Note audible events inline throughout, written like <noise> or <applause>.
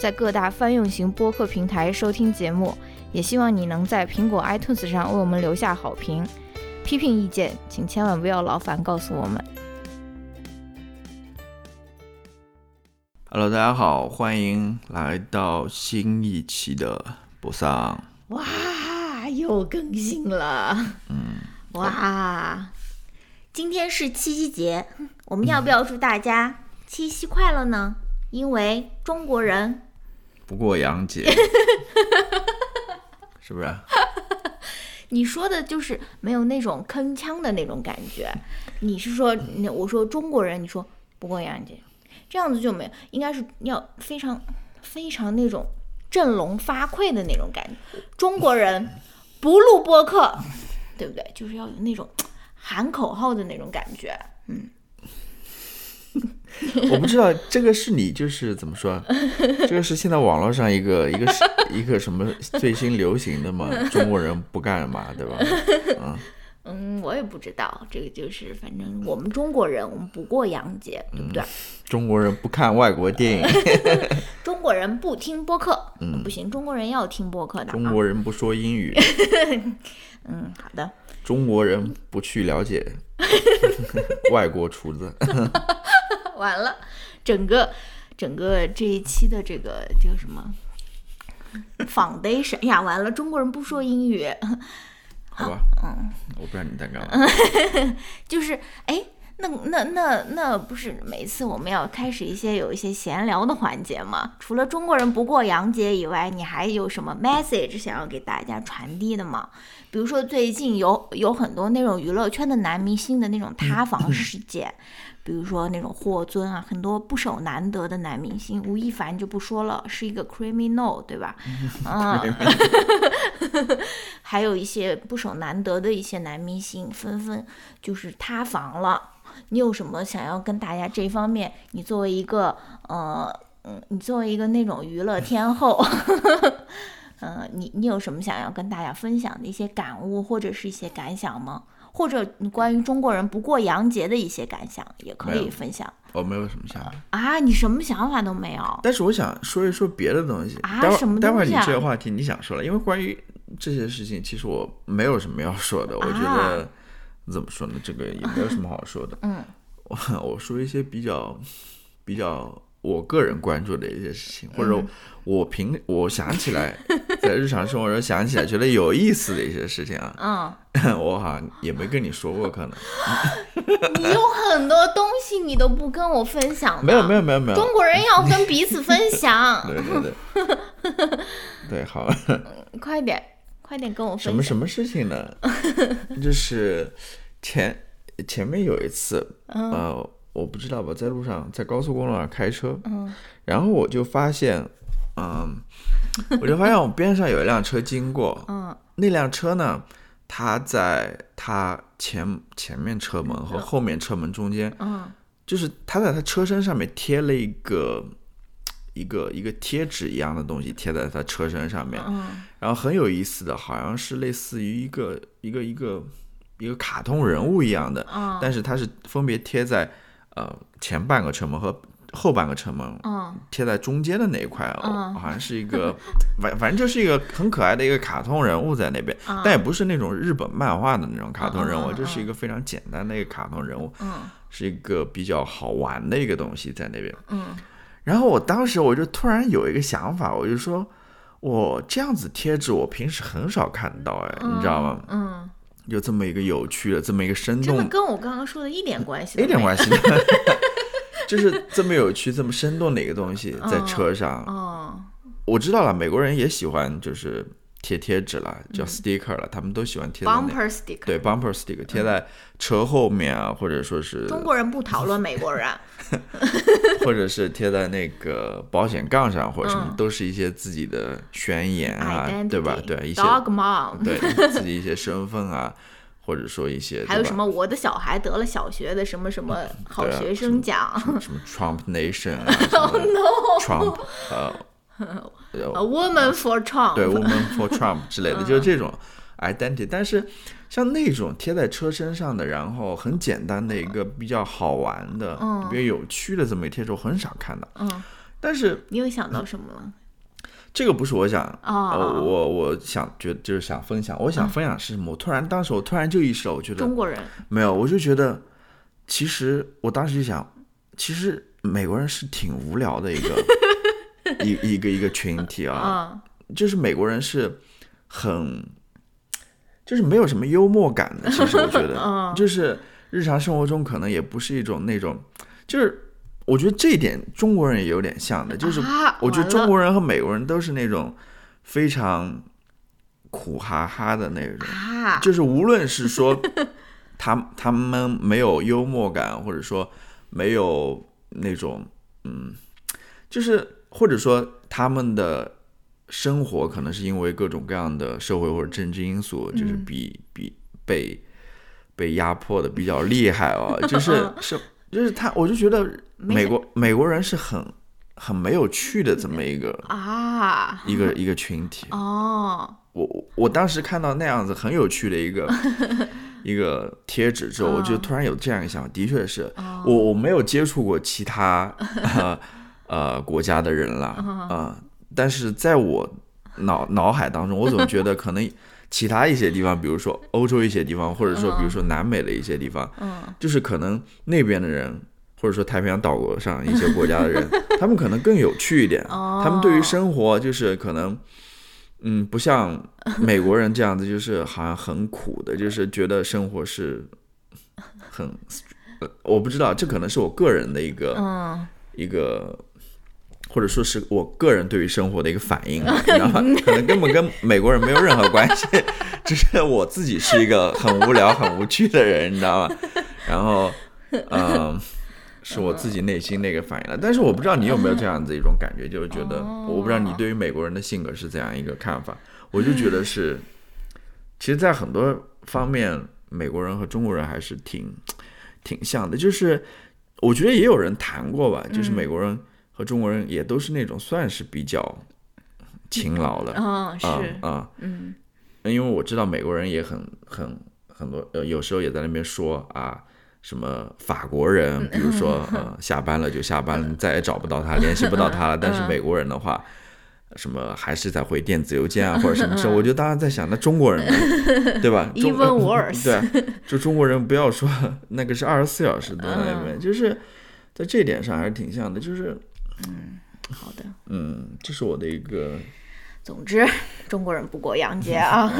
在各大泛用型播客平台收听节目。也希望你能在苹果 iTunes 上为我们留下好评。批评意见，请千万不要劳烦告诉我们。Hello，大家好，欢迎来到新一期的播桑。哇，又更新了！嗯，哇，今天是七夕节，我们要不要祝大家七夕快乐呢？因为中国人不过洋节，<laughs> 是不是？<laughs> 你说的就是没有那种铿锵的那种感觉。你是说，我说中国人，你说不过洋节，这样子就没有，应该是要非常非常那种振聋发聩的那种感觉。中国人不录播客，对不对？就是要有那种喊口号的那种感觉。嗯，我不知道这个是你就是怎么说？这个是现在网络上一个一个是一个什么最新流行的嘛？中国人不干嘛，对吧？嗯 <laughs> 嗯，我也不知道，这个就是反正我们中国人，我们不过洋节，对不对？中国人不看外国电影，<laughs> 中国人不听播客，<laughs> 嗯，不行，中国人要听播客的、啊。中国人不说英语，嗯，好的。中国人不去了解外国厨子。完了，整个整个这一期的这个叫什么 foundation 呀？完了，中国人不说英语，<laughs> 好吧，嗯，我不知道你在干嘛。<laughs> 就是哎，那那那那不是每次我们要开始一些有一些闲聊的环节吗？除了中国人不过洋节以外，你还有什么 message 想要给大家传递的吗？比如说最近有有很多那种娱乐圈的男明星的那种塌房事件。<laughs> 比如说那种霍尊啊，很多不守难得的男明星，吴亦凡就不说了，是一个 criminal，对吧？<laughs> 嗯，<laughs> 还有一些不守难得的一些男明星纷纷就是塌房了。你有什么想要跟大家这方面？你作为一个呃嗯，你作为一个那种娱乐天后，嗯、<laughs> 呃，你你有什么想要跟大家分享的一些感悟或者是一些感想吗？或者你关于中国人不过洋节的一些感想也可以分享。我没有什么想法啊，你什么想法都没有。但是我想说一说别的东西。啊，待会什么待会儿你？这个话题你想说了，因为关于这些事情，其实我没有什么要说的。我觉得、怎么说呢，这个也没有什么好说的。啊嗯，我我说一些比较比较我个人关注的一些事情，或者我平我想起来在日常生活中想起来觉得有意思的一些事情啊，嗯，<laughs> 我好像也没跟你说过，可能 <laughs> 你有很多东西你都不跟我分享的。没有没有没有没有。中国人要跟彼此分享。对 <laughs> 对对，对好。快点，快点跟我分享。什么什么事情呢？就是前前面有一次，嗯呃，我不知道吧，在路上在高速公路上开车，嗯然后我就发现，嗯，我就发现我边上有一辆车经过，<laughs> 嗯。那辆车呢，它在它前前面车门和后面车门中间，嗯。就是它在它车身上面贴了一个一个一个贴纸一样的东西贴在它车身上面，嗯。然后很有意思的，好像是类似于一个一个一个一个卡通人物一样的，嗯。但是它是分别贴在呃前半个车门和后半个城门嗯。贴在中间的那一块，哦嗯。好像是一个 <laughs> 反反正就是一个很可爱的一个卡通人物在那边，嗯。但也不是那种日本漫画的那种卡通人物，就是一个非常简单的一个卡通人物，嗯。是一个比较好玩的一个东西在那边。嗯。然后我当时我就突然有一个想法，我就说，我这样子贴纸我平时很少看到，哎，你知道吗？嗯，有这么一个有趣的，这么一个生动，真的跟我刚刚说的一点关系。一点关系就是这么有趣、这么生动的一个东西在车上。哦我知道了，美国人也喜欢，就是贴贴纸了，叫 sticker 了，他们都喜欢贴在 bumper sticker，对 bumper sticker 贴在车后面啊，或者说是中国人不讨论美国人，<laughs> 或者是贴在那个保险杠上或者什么，都是一些自己的宣言啊，对吧？对一些 dog mom，对自己一些身份啊，或者说一些还有什么我的小孩得了小学的什么什么好学生奖，什么 Trump Nation 啊，<laughs> Trump 呃。A woman for Trump，对，woman for Trump 之类的，<laughs> 就是这种 identity。但是像那种贴在车身上的，然后很简单的一个比较好玩的、嗯比较有趣的这么一贴纸，我很少看到。嗯，但是你又想到什么了？这个不是我想，哦，我我想觉得就是想分享。我想分享是什么？我突然当时我突然就意识到，我觉得中国人没有，我就觉得其实我当时就想，其实美国人是挺无聊的一个。<laughs> 一一个一个群体啊，就是美国人是很，就是没有什么幽默感的。其实我觉得，<laughs> 就是日常生活中可能也不是一种那种，就是我觉得这一点中国人也有点像的，就是我觉得中国人和美国人都是那种非常苦哈哈的那种，就是无论是说他他们没有幽默感，或者说没有那种嗯，就是。或者说他们的生活可能是因为各种各样的社会或者政治因素，就是比比被被压迫的比较厉害啊，就是 <laughs> 是就是他，我就觉得美国美国人是很很没有趣的这么一个啊一个一个群体哦。我我当时看到那样子很有趣的一个 <laughs> 一个贴纸之后，我就突然有这样一想，的确是我我没有接触过其他。呃，国家的人了啊，但是在我脑脑海当中，我总觉得可能其他一些地方，比如说欧洲一些地方，或者说比如说南美的一些地方，嗯，就是可能那边的人，或者说太平洋岛国上一些国家的人，<laughs> 他们可能更有趣一点，他们对于生活就是可能，嗯，不像美国人这样子，就是好像很苦的，就是觉得生活是很，<laughs> 我不知道，这可能是我个人的一个一个。或者说是我个人对于生活的一个反应，<laughs> 你知道吗？可能根本跟美国人没有任何关系，<laughs> 只是我自己是一个很无聊、很无趣的人，你知道吗？然后，嗯，是我自己内心那个反应了。但是我不知道你有没有这样子一种感觉，就是觉得我不知道你对于美国人的性格是怎样一个看法。我就觉得是，其实，在很多方面，美国人和中国人还是挺挺像的。就是我觉得也有人谈过吧，就是美国人。和中国人也都是那种算是比较勤劳的啊，是啊，嗯，因为我知道美国人也很很很多，呃，有时候也在那边说啊，什么法国人，比如说 <laughs> 呃，下班了就下班了，你再也找不到他，联系不到他了。但是美国人的话，什么还是在回电子邮件啊，<laughs> 或者什么事。我就当然在想，那中国人呢，对吧？<laughs> Even worse，对，就中国人不要说那个是二十四小时都在那边，就是在这点上还是挺像的，就是。嗯，好的。嗯，这是我的一个。总之，中国人不过洋节啊。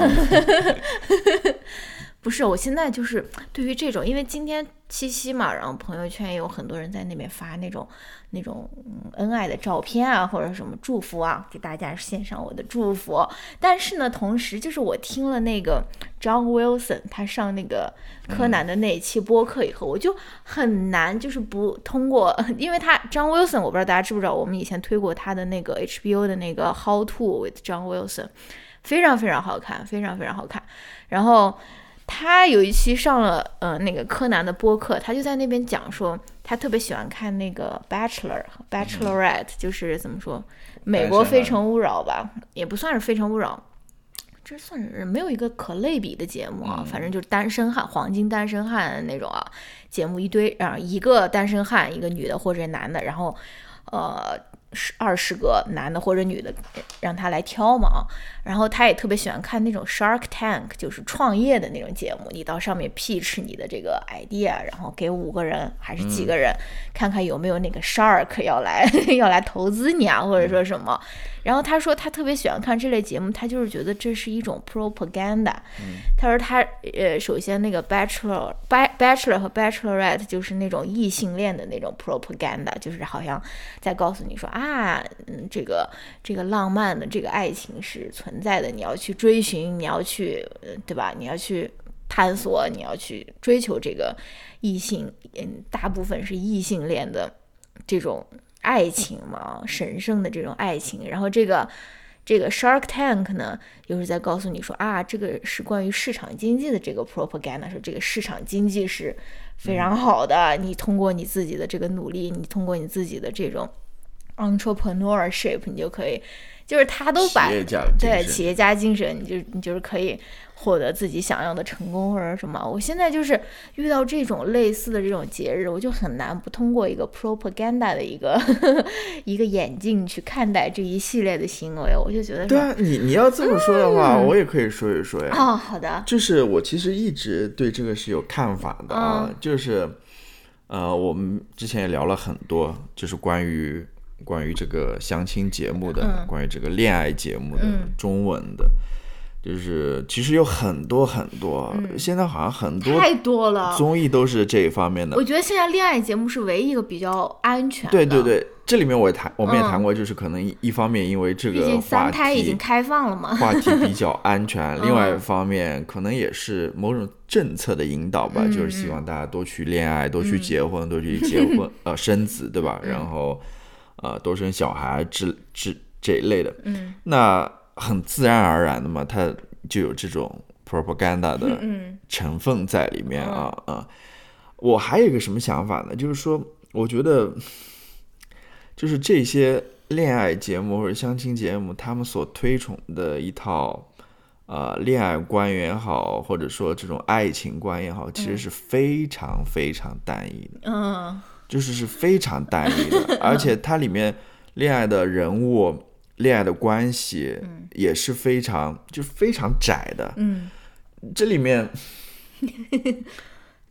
不是，我现在就是对于这种，因为今天七夕嘛，然后朋友圈也有很多人在那边发那种那种恩爱的照片啊，或者什么祝福啊，给大家献上我的祝福。但是呢，同时就是我听了那个 John Wilson 他上那个柯南的那一期播客以后，我就很难就是不通过，<laughs> 因为他 John Wilson 我不知道大家知不知道，我们以前推过他的那个 HBO 的那个 How to with John Wilson，非常非常好看，非常非常好看。然后。他有一期上了呃那个柯南的播客，他就在那边讲说，他特别喜欢看那个 Bachelor 和 Bachelorette，就是怎么说，美国非诚勿扰吧，也不算是非诚勿扰，这算是没有一个可类比的节目啊，反正就是单身汉、黄金单身汉那种啊，节目一堆啊，一个单身汉，一个女的或者男的，然后呃。十二十个男的或者女的，让他来挑嘛。然后他也特别喜欢看那种 Shark Tank，就是创业的那种节目。你到上面 pitch 你的这个 idea，然后给五个人还是几个人，看看有没有那个 Shark 要来 <laughs> 要来投资你啊，或者说什么。然后他说他特别喜欢看这类节目，他就是觉得这是一种 propaganda。他说他呃，首先那个 bachelor、bachelor 和 bachelorette 就是那种异性恋的那种 propaganda，就是好像在告诉你说啊。啊，嗯，这个这个浪漫的这个爱情是存在的，你要去追寻，你要去，对吧？你要去探索，你要去追求这个异性，嗯，大部分是异性恋的这种爱情嘛，神圣的这种爱情。然后这个。这个 Shark Tank 呢，又是在告诉你说啊，这个是关于市场经济的这个 propaganda，说这个市场经济是非常好的。你通过你自己的这个努力，你通过你自己的这种 entrepreneurship，你就可以，就是他都把对企业家精神，你就你就是可以。获得自己想要的成功或者什么，我现在就是遇到这种类似的这种节日，我就很难不通过一个 propaganda 的一个 <laughs> 一个眼镜去看待这一系列的行为，我就觉得对啊，你你要这么说的话，我也可以说一说呀。哦，好的，就是我其实一直对这个是有看法的啊，就是呃，我们之前也聊了很多，就是关于关于这个相亲节目的，关于这个恋爱节目的中文的。就是其实有很多很多，现在好像很多太多了综艺都是这一方面的。我觉得现在恋爱节目是唯一一个比较安全。对对对，这里面我也谈，我们也谈过，就是可能一方面因为这个三胎已经开放了嘛，<laughs> 话题比较安全；<laughs> 另外一方面可能也是某种政策的引导吧，就是希望大家多去恋爱，多去结婚，多去结婚 <laughs> 呃生子，对吧？然后呃多生小孩之之这一类的。嗯，那。很自然而然的嘛，它就有这种 propaganda 的成分在里面啊啊！我还有一个什么想法呢？就是说，我觉得，就是这些恋爱节目或者相亲节目，他们所推崇的一套呃恋爱观也好，或者说这种爱情观也好，其实是非常非常单一的。嗯，就是是非常单一的，而且它里面恋爱的人物。恋爱的关系也是非常就非常窄的，嗯，这里面，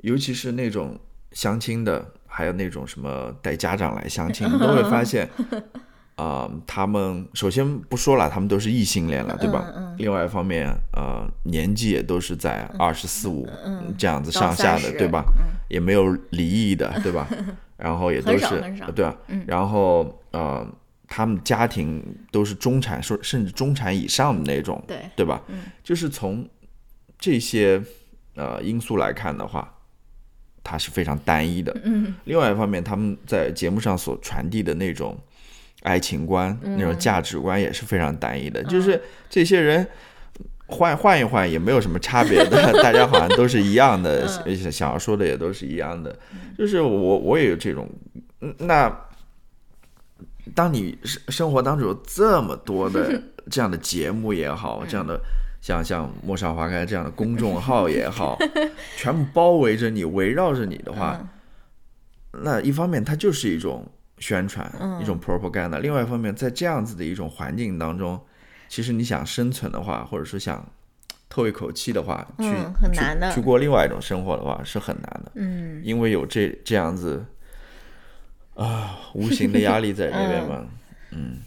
尤其是那种相亲的，还有那种什么带家长来相亲，都会发现，<laughs> 啊，他们首先不说了，他们都是异性恋了，对吧？另外一方面，呃，年纪也都是在二十四五这样子上下的，对吧？也没有离异的，对吧？<laughs> 然后也都是对啊，然后呃。他们家庭都是中产，说甚至中产以上的那种，对对吧？嗯，就是从这些呃因素来看的话，它是非常单一的。嗯，另外一方面，他们在节目上所传递的那种爱情观、那种价值观也是非常单一的。就是这些人换换一换也没有什么差别的，<laughs> 大家好像都是一样的，想要说的也都是一样的。就是我我也有这种，那。当你生生活当中有这么多的 <laughs> 这样的节目也好，这样的像像《陌上花开》这样的公众号也好，<laughs> 全部包围着你、围绕着你的话，那一方面它就是一种宣传，一种 propaganda；，另外一方面，在这样子的一种环境当中，其实你想生存的话，或者说想 <tsk> 透一口气的话，去很难的，去过另外一种生活的话，是很难的。嗯，因为有这这样子。啊，无形的压力在那边嘛，<laughs> 嗯，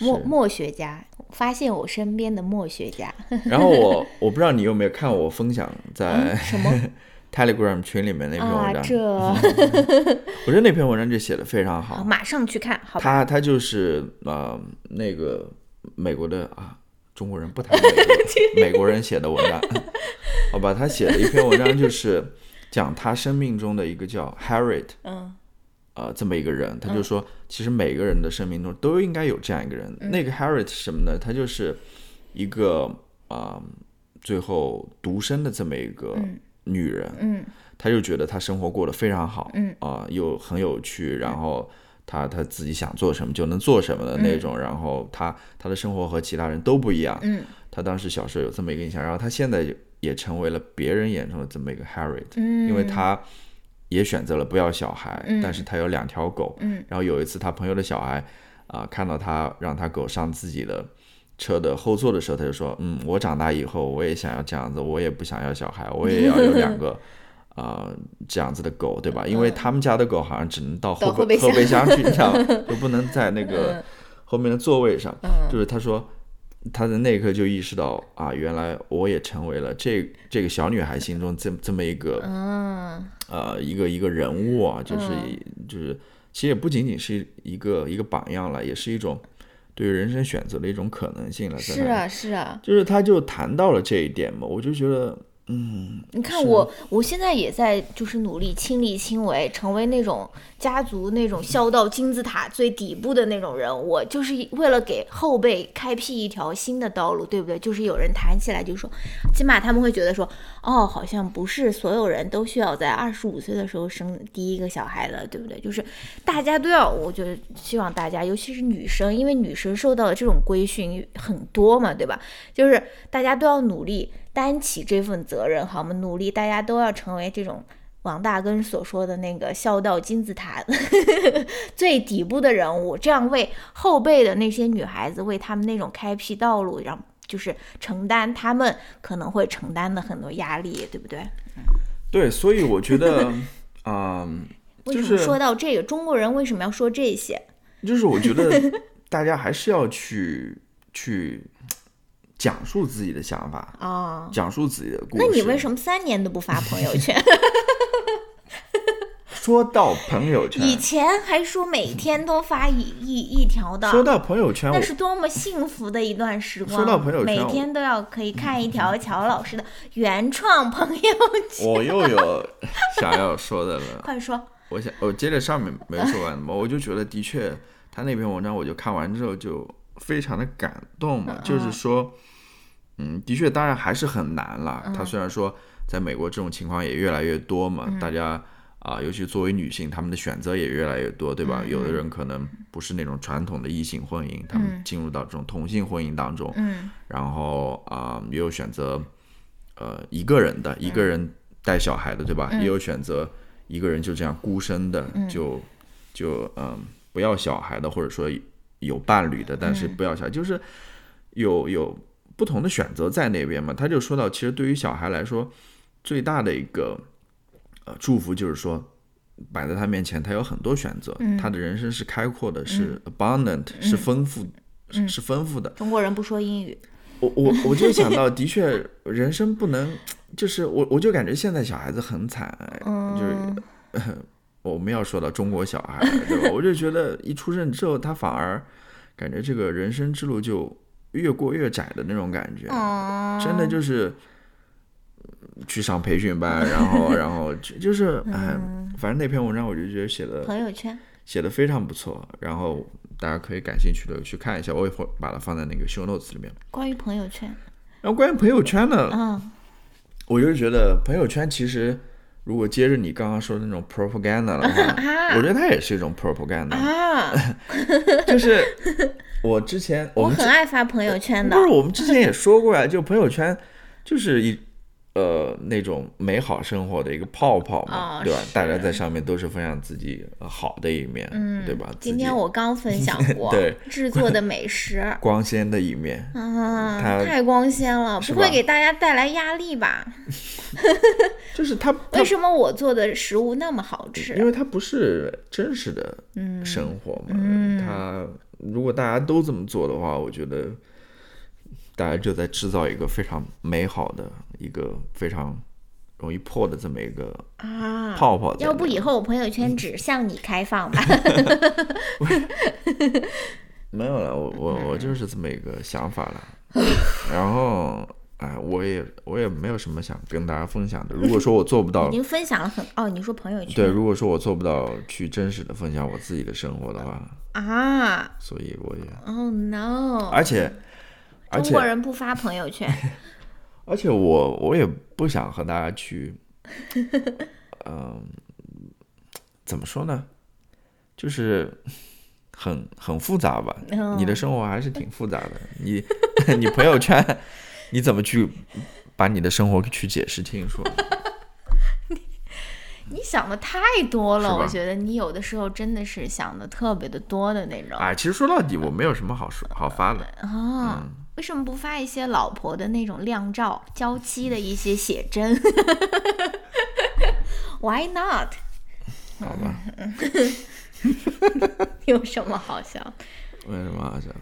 墨墨学家发现我身边的墨学家，<laughs> 然后我我不知道你有没有看我分享在什么？<laughs> Telegram 群里面那篇文章，这，我觉得那篇文章就写的非常好，马上去看，好，他他就是啊那个美国的啊中国人不谈美国美国人写的文章，<laughs> 好吧，他写了一篇文章就是讲他生命中的一个叫 Harriet，嗯。呃，这么一个人，他就说，其实每个人的生命中都应该有这样一个人。那个 Harriet 是什么呢？他就是一个啊，最后独身的这么一个女人。嗯，他就觉得他生活过得非常好。嗯，啊，又很有趣，然后他他自己想做什么就能做什么的那种。然后他他的生活和其他人都不一样。嗯，他当时小时候有这么一个印象，然后他现在也成为了别人眼中的这么一个 Harriet。嗯，因为他。也选择了不要小孩，但是他有两条狗。嗯，然后有一次他朋友的小孩啊，看到他让他狗上自己的车的后座的时候，他就说：“嗯，我长大以后我也想要这样子，我也不想要小孩，我也要有两个 <laughs> 啊这样子的狗，对吧？因为他们家的狗好像只能到后备后备箱去，你知道吗？就不能在那个后面的座位上。就是他说。”他在那一刻就意识到啊，原来我也成为了这这个小女孩心中这这么一个，呃，一个一个人物啊，就是就是其实也不仅仅是一个一个榜样了，也是一种对于人生选择的一种可能性了。是啊，是啊，就是他就谈到了这一点嘛，我就觉得。嗯，你看我，我现在也在就是努力亲力亲为，成为那种家族那种孝道金字塔最底部的那种人。我就是为了给后辈开辟一条新的道路，对不对？就是有人谈起来就说，起码他们会觉得说，哦，好像不是所有人都需要在二十五岁的时候生第一个小孩的，对不对？就是大家都要，我觉得希望大家，尤其是女生，因为女生受到的这种规训很多嘛，对吧？就是大家都要努力。担起这份责任，好吗？努力，大家都要成为这种王大根所说的那个孝道金字塔 <laughs> 最底部的人物，这样为后辈的那些女孩子，为他们那种开辟道路，让就是承担他们可能会承担的很多压力，对不对？对，所以我觉得，<laughs> 啊，为什么说到这个，中国人为什么要说这些？就是我觉得 <laughs> 大家还是要去去。讲述自己的想法啊，讲述自己的故事。那你为什么三年都不发朋友圈？<laughs> 说到朋友圈，以前还说每天都发一一一条的。说到朋友圈，那是多么幸福的一段时光。说到朋友圈，每天都要可以看一条乔老师的原创朋友圈。<laughs> 我又有想要说的了，<laughs> 快说！我想我接着上面没说完嘛，我就觉得的确，他那篇文章我就看完之后就非常的感动嘛，就是说。嗯，的确，当然还是很难了。他虽然说在美国这种情况也越来越多嘛，大家啊，尤其作为女性，她们的选择也越来越多，对吧？有的人可能不是那种传统的异性婚姻，他们进入到这种同性婚姻当中，然后啊，也有选择呃一个人的，一个人带小孩的，对吧？也有选择一个人就这样孤身的，就就嗯不要小孩的，或者说有伴侣的，但是不要小孩，就是有有。不同的选择在那边嘛，他就说到，其实对于小孩来说，最大的一个呃祝福就是说，摆在他面前，他有很多选择，他的人生是开阔的，是 abundant，是丰富，是丰富的。中国人不说英语，我我我就想到，的确，人生不能，就是我我就感觉现在小孩子很惨，就是我们要说到中国小孩，对吧？我就觉得一出生之后，他反而感觉这个人生之路就。越过越窄的那种感觉，真的就是去上培训班，然后，然后就就是 <laughs> 哎，反正那篇文章我就觉得写的朋友圈写的非常不错，然后大家可以感兴趣的去看一下，我也会把它放在那个 show notes 里面。关于朋友圈，然后关于朋友圈呢，嗯，我就觉得朋友圈其实如果接着你刚刚说的那种 propaganda 的话，我觉得它也是一种 propaganda 啊，<laughs> 就是。我之前我很爱发朋友圈的，不是我们之前也说过呀，就朋友圈就是一呃那种美好生活的一个泡泡嘛，对吧？大家在上面都是分享自己好的一面，对吧？今天我刚分享过 <laughs> 对制作的美食，<laughs> 光鲜的一面啊，太光鲜了，不会给大家带来压力吧？<laughs> 就是他为什么我做的食物那么好吃？因为它不是真实的生活嘛，它。如果大家都这么做的话，我觉得大家就在制造一个非常美好的一个非常容易破的这么一个啊泡泡。要不以后我朋友圈只向你开放吧？<laughs> 没有了，我我我就是这么一个想法了。然后，哎，我也我也没有什么想跟大家分享的。如果说我做不到，<laughs> 已经分享了很哦，你说朋友圈对，如果说我做不到去真实的分享我自己的生活的话。啊，所以我也，Oh no！而且，中国人不发朋友圈，而且我我也不想和大家去，嗯，怎么说呢？就是很很复杂吧。你的生活还是挺复杂的。<laughs> 你 <laughs> 你朋友圈，你怎么去把你的生活去解释清楚？<laughs> 你想的太多了，我觉得你有的时候真的是想的特别的多的那种。哎，其实说到底，我没有什么好说好发的啊。为什么不发一些老婆的那种靓照、娇妻的一些写真？<laughs> Why not？好吧。<laughs> 有什么好笑？没什么好笑的。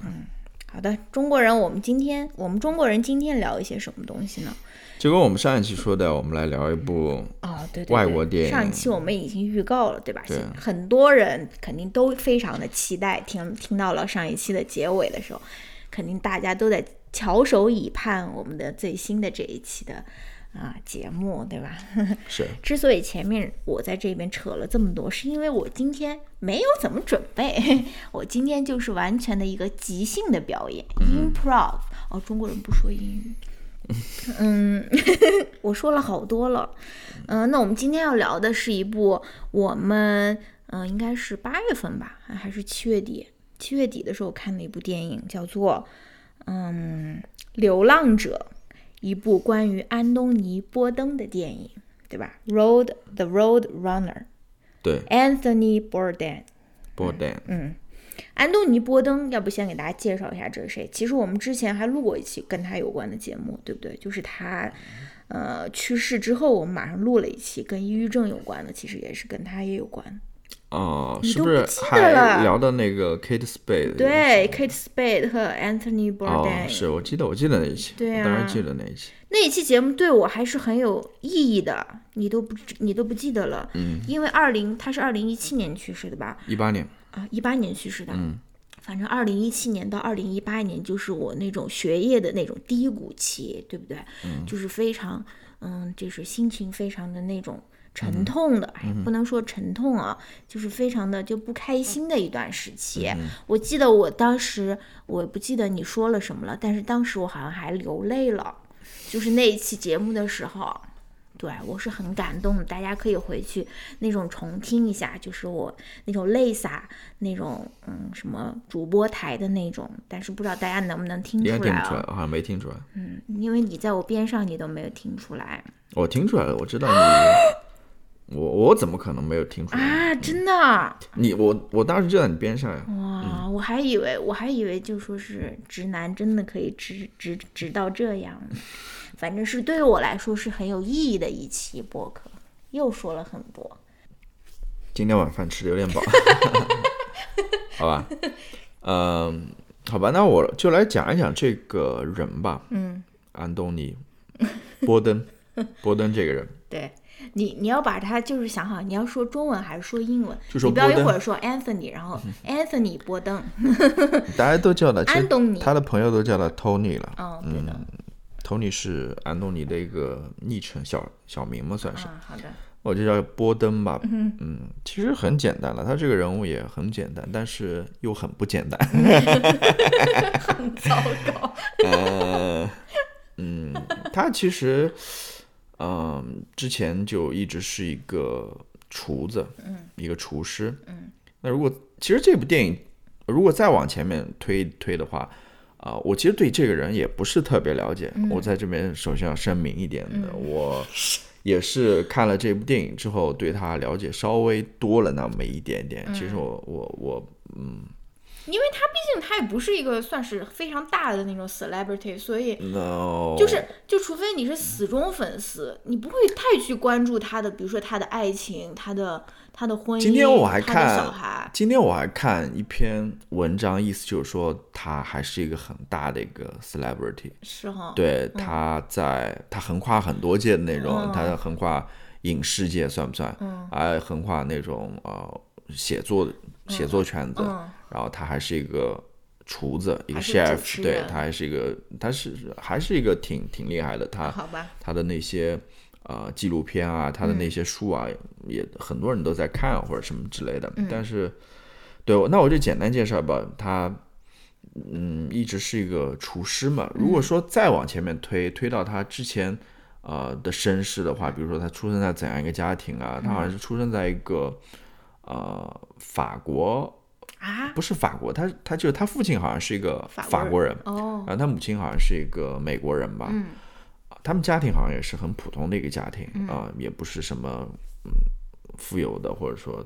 好的，中国人，我们今天我们中国人今天聊一些什么东西呢？就跟我们上一期说的，我们来聊一部啊，对外国电影。上一期我们已经预告了，对吧？对。很多人肯定都非常的期待，听听到了上一期的结尾的时候，肯定大家都在翘首以盼我们的最新的这一期的。啊，节目对吧？<laughs> 是。之所以前面我在这边扯了这么多，是因为我今天没有怎么准备，<laughs> 我今天就是完全的一个即兴的表演，improv。哦，中国人不说英语。<laughs> 嗯，我说了好多了。嗯，那我们今天要聊的是一部我们嗯，应该是八月份吧，还是七月底？七月底的时候看的一部电影，叫做嗯，《流浪者》。一部关于安东尼·波登的电影，对吧？Road the Road Runner，对，Anthony Bourdain。Bourdain，嗯，安东尼·波登，要不先给大家介绍一下这是谁？其实我们之前还录过一期跟他有关的节目，对不对？就是他，呃，去世之后，我们马上录了一期跟抑郁症有关的，其实也是跟他也有关。哦，是不是还聊的那个 Kate Spade？对，Kate Spade 和 Anthony Bourdain。哦，是我记得，我记得那一期，对啊，当然记得那一期。那一期节目对我还是很有意义的，你都不你都不记得了，嗯，因为二零他是二零一七年去世的吧？一八年啊，一八年去世的，嗯，反正二零一七年到二零一八年就是我那种学业的那种低谷期，对不对？嗯，就是非常，嗯，就是心情非常的那种。沉痛的，哎，不能说沉痛啊，就是非常的就不开心的一段时期。我记得我当时，我不记得你说了什么了，但是当时我好像还流泪了，就是那一期节目的时候，对我是很感动的。大家可以回去那种重听一下，就是我那种泪洒那种，嗯，什么主播台的那种，但是不知道大家能不能听出来啊？好像没听出来。嗯，因为你在我边上，你都没有听出来。我听出来了，我知道你。我我怎么可能没有听出来啊？真的？你我我当时就在你边上呀。哇，我还以为我还以为就说是直男真的可以直直直到这样，反正是对我来说是很有意义的一期播客，又说了很多。今天晚饭吃的有点饱，<laughs> <laughs> 好吧？嗯，好吧，那我就来讲一讲这个人吧。嗯，安东尼·波登，波登这个人。<laughs> 对。你你要把它就是想好，你要说中文还是说英文？就说你不要一会儿说 Anthony，然后 Anthony 波登，<laughs> 大家都叫他安东尼，他的朋友都叫他 Tony 了。嗯，对的，Tony 是安东尼的一个昵称，小小名嘛，算是。好的，我就叫波登吧。嗯嗯，其实很简单了，他这个人物也很简单，但是又很不简单。<laughs> <laughs> 很糟糕。呃，嗯，他其实。嗯，之前就一直是一个厨子，嗯，一个厨师，嗯。那如果其实这部电影如果再往前面推一推的话，啊，我其实对这个人也不是特别了解。我在这边首先要声明一点的，我也是看了这部电影之后对他了解稍微多了那么一点点。其实我我我，嗯。因为他毕竟他也不是一个算是非常大的那种 celebrity，所以 no 就是就除非你是死忠粉丝，你不会太去关注他的，比如说他的爱情、他的他的婚姻、今天我还看小孩。今天我还看一篇文章，意思就是说他还是一个很大的一个 celebrity，是哈？对，他在他横跨很多届的那种，他横跨影视界算不算？嗯，还横跨那种呃写作写作圈子。然后他还是一个厨子，一个 chef，对他还是一个，他是还是一个挺挺厉害的。他他的那些呃纪录片啊，他的那些书啊，也很多人都在看或者什么之类的。但是，对，那我就简单介绍吧。他嗯，一直是一个厨师嘛。如果说再往前面推，推到他之前呃的身世的话，比如说他出生在怎样一个家庭啊？他好像是出生在一个呃法国。啊，不是法国，他他就是他父亲好像是一个法国人。哦，然后他母亲好像是一个美国人吧，嗯，他们家庭好像也是很普通的一个家庭啊，也不是什么嗯富有的或者说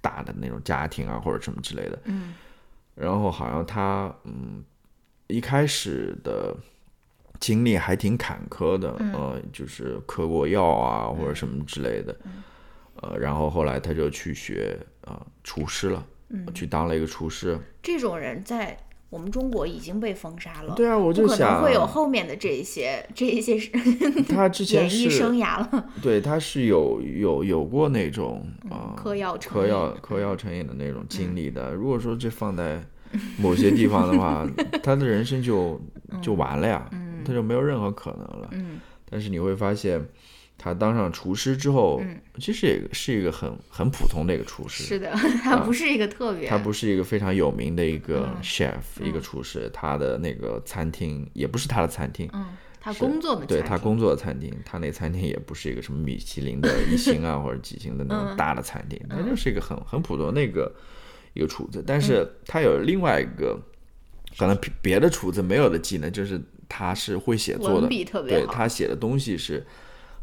大的那种家庭啊或者什么之类的，嗯，然后好像他嗯一开始的经历还挺坎坷的，呃，就是嗑过药啊或者什么之类的，呃，然后后来他就去学啊厨师了。去当了一个厨师。这种人在我们中国已经被封杀了。对啊，我就想，不可能会有后面的这一些这一些 <laughs> 他之前演艺生涯了。<laughs> 对，他是有有有过那种啊嗑药嗑药嗑药成瘾的那种经历的。如果说这放在 <laughs> 某些地方的话，他的人生就就完了呀，他就没有任何可能了。嗯，但是你会发现。他当上厨师之后，其实也是一个很很普通的一个厨师。是的，<laughs> 他不是一个特别，他不是一个非常有名的一个 chef，一个厨师。他的那个餐厅也不是他的餐厅，嗯，他工作的对他工作的餐厅，他那餐厅也不是一个什么米其林的一星啊 <laughs> 或者几星的那种大的餐厅，他就是一个很很普通那个一个厨子。但是他有另外一个可能别的厨子没有的技能，就是他是会写作的，对他写的东西是。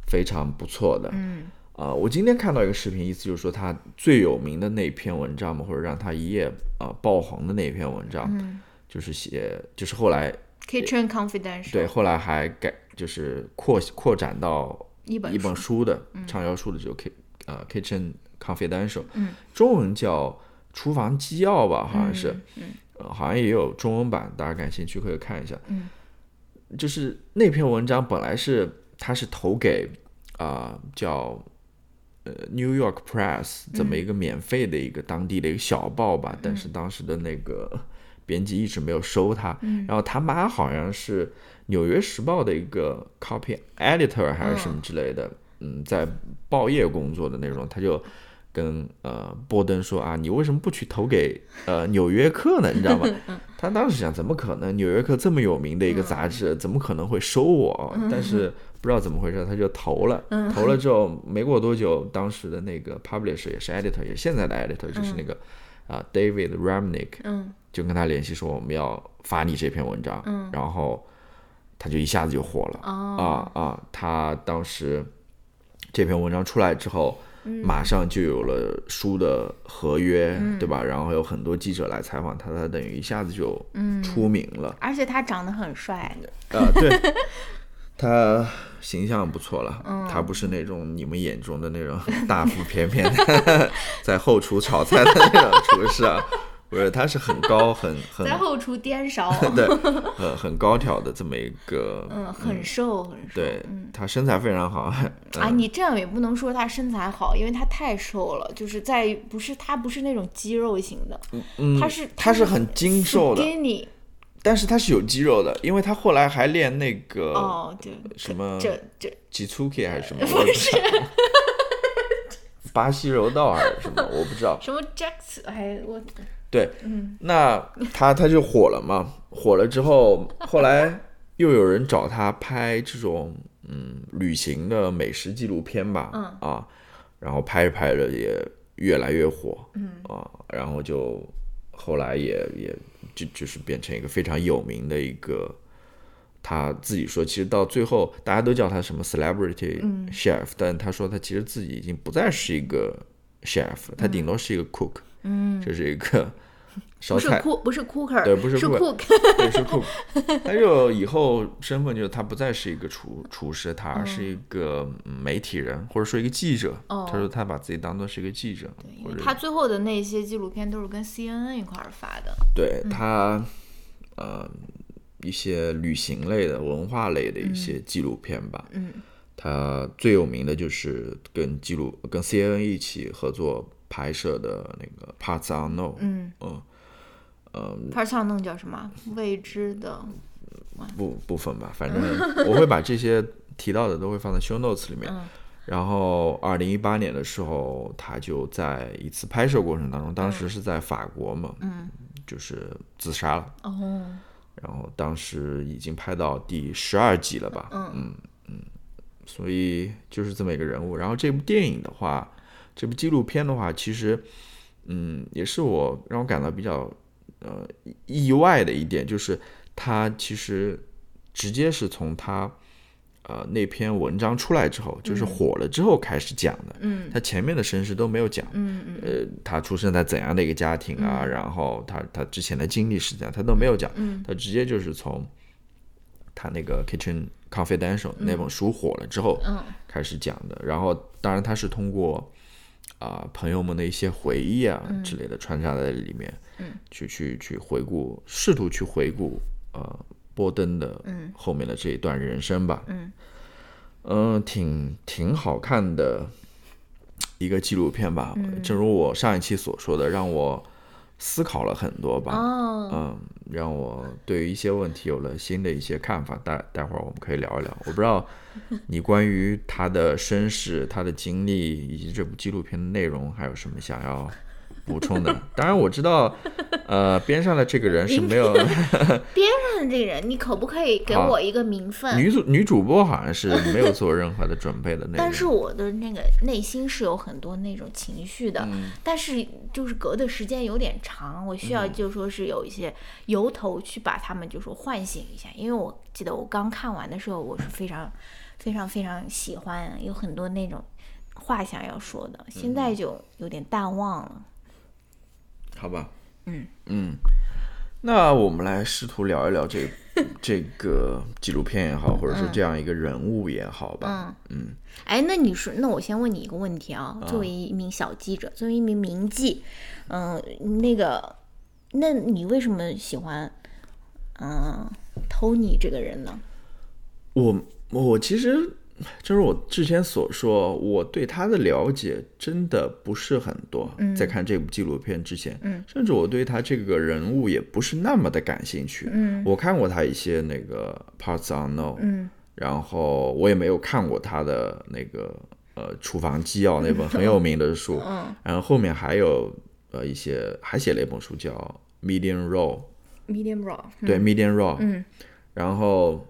非常不错的，嗯，啊，我今天看到一个视频，意思就是说他最有名的那篇文章嘛，或者让他一夜啊爆红的那篇文章，就是写，就是后来 Kitchen Confidential，对，后来还改，就是扩扩展到一本一本书。的畅销书的就 K 呃 Kitchen Confidential，嗯，中文叫厨房机要吧，好像是，嗯，呃，好像也有中文版，大家感兴趣可以看一下，嗯，就是那篇文章本来是。他是投给啊叫呃 New York Press 这么一个免费的一个当地的一个小报吧，但是当时的那个编辑一直没有收他。然后他妈好像是纽约时报的一个 copy editor 还是什么之类的，嗯，在报业工作的那种，他就。跟呃波登说啊，你为什么不去投给呃纽约客呢？你知道吗？<laughs> 他当时想，怎么可能？纽约客这么有名的一个杂志，怎么可能会收我？但是不知道怎么回事，他就投了。投了之后，没过多久，当时的那个 publisher 也是 editor，也现在的 editor 就是那个啊 David Ramnick，就跟他联系说我们要发你这篇文章，然后他就一下子就火了啊啊！他当时这篇文章出来之后。马上就有了书的合约，对吧？然后有很多记者来采访他，他等于一下子就出名了。而且他长得很帅。啊，对，<laughs> 他形象不错了。他不是那种你们眼中的那种大腹便便 <laughs> 在后厨炒菜的那种厨师啊。不是，他是很高，很很在后厨颠勺，<laughs> 对，<laughs> 很，很高挑的这么一个，嗯，很瘦，很瘦，对，他身材非常好啊。你这样也不能说他身材好，因为他太瘦了，就是在不是他不是那种肌肉型的，嗯，他是他是很精瘦的，但是他是有肌肉的，因为他后来还练那个哦，对，什么这这基础 K 还是什么，<laughs> 不是。巴西柔道还是什么，我不知道。什么 Jax？哎，我。对，那他他就火了嘛，火了之后，后来又有人找他拍这种嗯旅行的美食纪录片吧，啊，然后拍着拍着也越来越火，啊，然后就后来也也就就是变成一个非常有名的一个，他自己说，其实到最后大家都叫他什么 celebrity chef，但他说他其实自己已经不再是一个 chef，他顶多是一个 cook。嗯，这是一个 <laughs> 烧菜，不是 cooker，对，不是 cook，对，是 cook。他就以后身份就是他不再是一个厨厨师，他而是一个媒体人，或者说一个记者。他说他把自己当做是一个记者。对，因为他最后的那些纪录片都是跟 CNN 一块儿发的。对他，呃，一些旅行类的、文化类的一些纪录片吧。嗯，他最有名的就是跟记录跟 CNN 一起合作。拍摄的那个 Parts Unknown，嗯嗯嗯，Parts Unknown 叫什么？未知的部部分吧，反正我会把这些提到的都会放在 Show Notes 里面。然后，二零一八年的时候，他就在一次拍摄过程当中，当时是在法国嘛，嗯，就是自杀了。哦，然后当时已经拍到第十二集了吧？嗯嗯，所以就是这么一个人物。然后这部电影的话。这部纪录片的话，其实，嗯，也是我让我感到比较呃意外的一点，就是他其实直接是从他呃那篇文章出来之后，就是火了之后开始讲的。嗯，他前面的身世都没有讲。嗯嗯。呃，他出生在怎样的一个家庭啊？然后他他之前的经历是怎样，他都没有讲。嗯。他直接就是从他那个《Kitchen Confidential》那本书火了之后，开始讲的。然后，当然他是通过。啊朋友们的一些回忆啊之类的穿插在里面，嗯，去去去回顾，试图去回顾呃波登的后面的这一段人生吧，嗯，嗯，挺挺好看的一个纪录片吧，正如我上一期所说的，让我。思考了很多吧，嗯，让我对于一些问题有了新的一些看法。待待会儿我们可以聊一聊。我不知道 <laughs> 你关于他的身世、他的经历以及这部纪录片的内容还有什么想要？补充的，当然我知道，呃，边上的这个人是没有。<laughs> 边上的这个人，你可不可以给我一个名分？女主女主播好像是没有做任何的准备的那。但是我的那个内心是有很多那种情绪的，但是就是隔的时间有点长，我需要就说是有一些由头去把他们就说唤醒一下，因为我记得我刚看完的时候，我是非常非常非常喜欢，有很多那种话想要说的，现在就有点淡忘了。好吧，嗯嗯，那我们来试图聊一聊这 <laughs> 这个纪录片也好，或者说这样一个人物也好吧。嗯嗯，哎，那你说，那我先问你一个问题啊，作为一名小记者，作为一名名记，嗯，那个，那你为什么喜欢嗯 Tony 这个人呢？我我其实。正如我之前所说，我对他的了解真的不是很多。在看这部纪录片之前，甚至我对他这个人物也不是那么的感兴趣。我看过他一些那个 Parts Unknown，然后我也没有看过他的那个呃厨房纪要那本很有名的书。<laughs> 然后后面还有呃一些还写了一本书叫 Medium Raw，Medium Raw，对 Medium Raw，然后。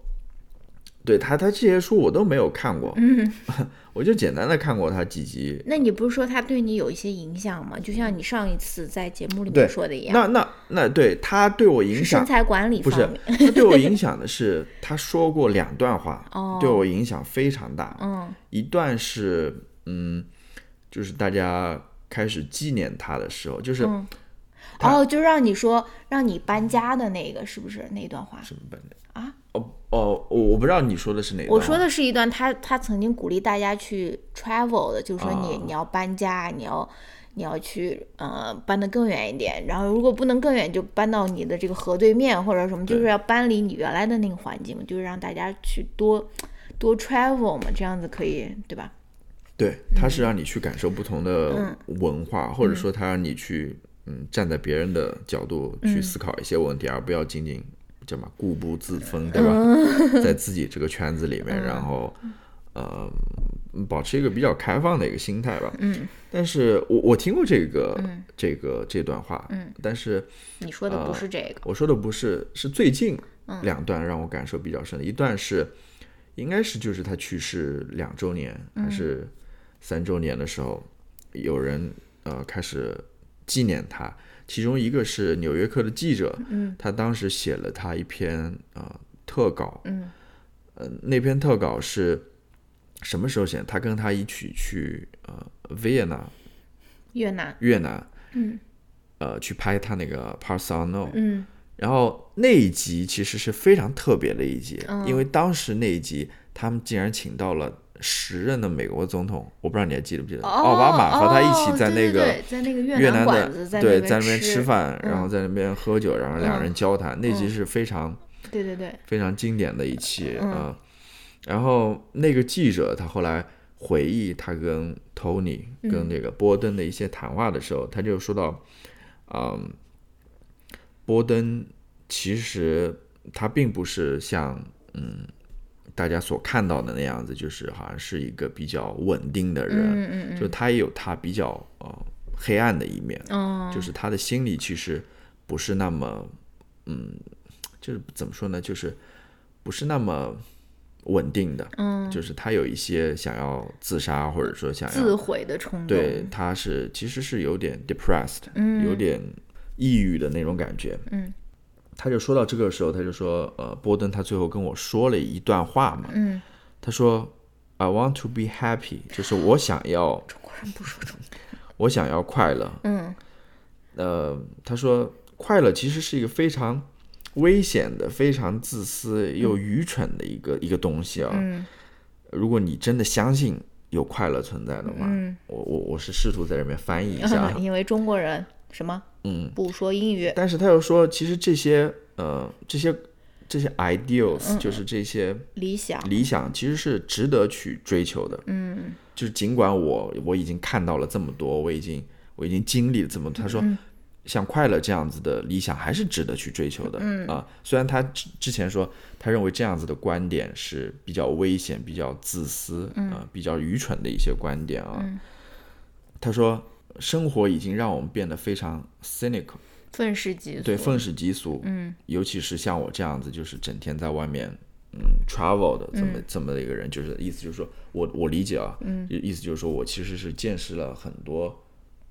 对他，他这些书我都没有看过，嗯，<laughs> 我就简单的看过他几集。那你不是说他对你有一些影响吗？就像你上一次在节目里面说的一样。那那那对他对我影响，身材管理不是他对我影响的是，他说过两段话，<laughs> 对我影响非常大。嗯，一段是嗯，就是大家开始纪念他的时候，就是哦，就让你说让你搬家的那个是不是那段话？什么搬的？啊？哦，我我不知道你说的是哪段。我说的是一段，他他曾经鼓励大家去 travel 的，就是说你你要搬家，你要你要去呃搬得更远一点，然后如果不能更远，就搬到你的这个河对面或者什么，就是要搬离你原来的那个环境，就是让大家去多多 travel 嘛，这样子可以对吧？对，他是让你去感受不同的文化，或者说他让你去嗯站在别人的角度去思考一些问题，而不要仅仅。叫什么，固步自封，对吧？在自己这个圈子里面，然后，呃，保持一个比较开放的一个心态吧。嗯。但是我我听过这个这个这段话。嗯。但是你说的不是这个。我说的不是，是最近两段让我感受比较深的。一段是，应该是就是他去世两周年还是三周年的时候，有人呃开始纪念他。其中一个是《纽约客》的记者，嗯。他当时写了他一篇呃特稿，嗯，呃那篇特稿是什么时候写？他跟他一起去呃维也纳，越南，越南，嗯，呃去拍他那个《Parts Unknown》，嗯，然后那一集其实是非常特别的一集，因为当时那一集他们竟然请到了。时任的美国总统，我不知道你还记得不记得，奥巴马和他一起在那个越南的对在那边吃饭，然后在那边喝酒，然后两人交谈，那集是非常对对对非常经典的一期啊。然后那个记者他后来回忆他跟 Tony 跟那个波登的一些谈话的时候，他就说到，嗯，波登其实他并不是像嗯。大家所看到的那样子，就是好像是一个比较稳定的人，嗯嗯嗯，就他也有他比较呃黑暗的一面，哦，就是他的心里其实不是那么，嗯，就是怎么说呢，就是不是那么稳定的，嗯，就是他有一些想要自杀或者说想要自毁的冲动，对，他是其实是有点 depressed，嗯，有点抑郁的那种感觉，嗯。他就说到这个时候，他就说，呃，波登他最后跟我说了一段话嘛，嗯，他说，I want to be happy，就是我想要，<laughs> 中国人不说中国，我想要快乐，嗯，呃，他说，快乐其实是一个非常危险的、非常自私又愚蠢的一个一个东西啊，嗯，如果你真的相信有快乐存在的话，我我我是试图在这边翻译一下，<laughs> 因为中国人什么？嗯。不说英语，但是他又说，其实这些呃这些这些 ideals 就是这些理想。理想其实是值得去追求的，嗯，就是尽管我我已经看到了这么多，我已经我已经经历了这么多，他说。像快乐这样子的理想还是值得去追求的，嗯。啊，虽然他之之前说他认为这样子的观点是比较危险、比较自私啊、比较愚蠢的一些观点啊。他说生活已经让我们变得非常 cynical，愤世嫉俗，对，愤世嫉俗，嗯，尤其是像我这样子，就是整天在外面嗯 travel 的这么、这么的一个人，就是意思就是说我我理解啊，嗯，意思就是说我其实是见识了很多。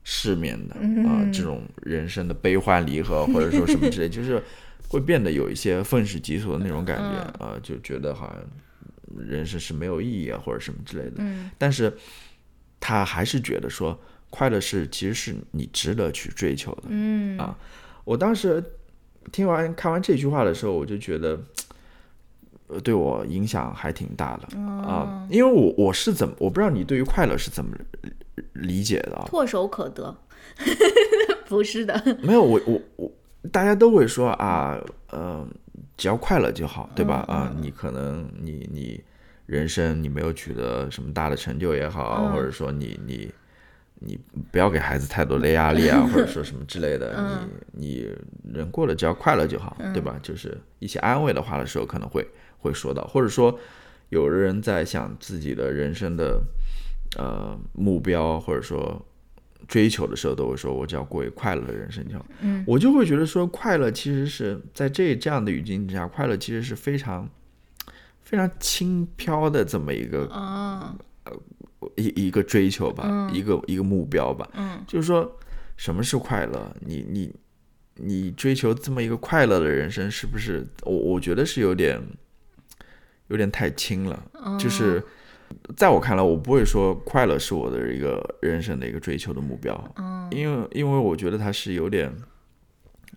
世面的嗯。啊，这种人生的悲欢离合，或者说什么之类，就是会变得有一些愤世嫉俗的那种感觉嗯。啊，就觉得好像人生是没有意义啊，或者什么之类的。嗯。但是他还是觉得说，快乐是其实是你值得去追求的。嗯啊我当时听完看完这句话的时候，我就觉得。呃，对我影响还挺大的哦啊，因为我我是怎么，我不知道你对于快乐是怎么理解的啊？唾手可得，<laughs> 不是的，没有，我我我，大家都会说啊，呃，只要快乐就好，对吧？啊，你可能你你人生你没有取得什么大的成就也好，或者说你你你不要给孩子太多的压力啊，或者说什么之类的，你你人过得只要快乐就好，对吧？就是一些安慰的话的时候可能会会说到，或者说有的人在想自己的人生的呃目标，或者说。追求的时候都会说，我只要过一个快乐的人生就好。嗯，我就会觉得说，快乐其实是在这这样的语境之下，快乐其实是非常非常轻飘的这么一个啊，一一个追求吧，嗯一个一个目标吧。嗯就是说，什么是快乐？你你你追求这么一个快乐的人生，是不是？我我觉得是有点有点太轻了，嗯就是。在我看来，我不会说快乐是我的一个人生的一个追求的目标，嗯因为因为我觉得它是有点，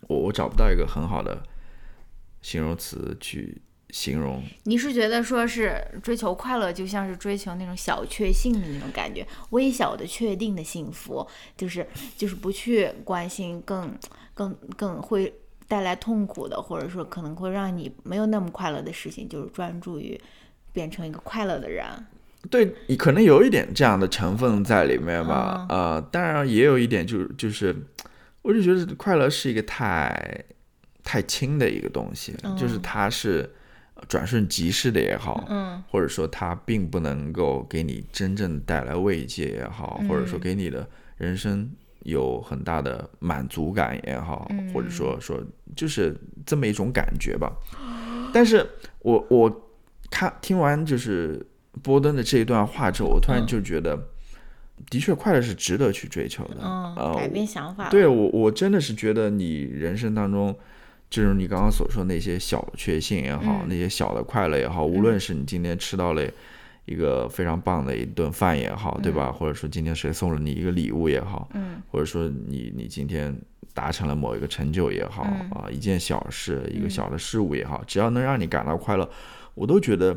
我我找不到一个很好的形容词去形容。你是觉得说是追求快乐，就像是追求那种小确幸的那种感觉，微小的确定的幸福，就是就是不去关心更更更会带来痛苦的，或者说可能会让你没有那么快乐的事情，就是专注于变成一个快乐的人。对，可能有一点这样的成分在里面吧，呃，当然也有一点就就是，我就觉得快乐是一个太太轻的一个东西，就是它是转瞬即逝的也好，嗯或者说它并不能够给你真正带来慰藉也好，或者说给你的人生有很大的满足感也好，或者说说就是这么一种感觉吧。但是我我看听完就是波登的这一段话之后，我突然就觉得，的确快乐是值得去追求的。嗯，呃改变想法。对我，我真的是觉得你人生当中，就是你刚刚所说那些小确幸也好，那些小的快乐也好，无论是你今天吃到了一个非常棒的一顿饭也好，对吧？或者说今天谁送了你一个礼物也好，嗯，或者说你你今天达成了某一个成就也好，啊，一件小事，一个小的事物也好，只要能让你感到快乐，我都觉得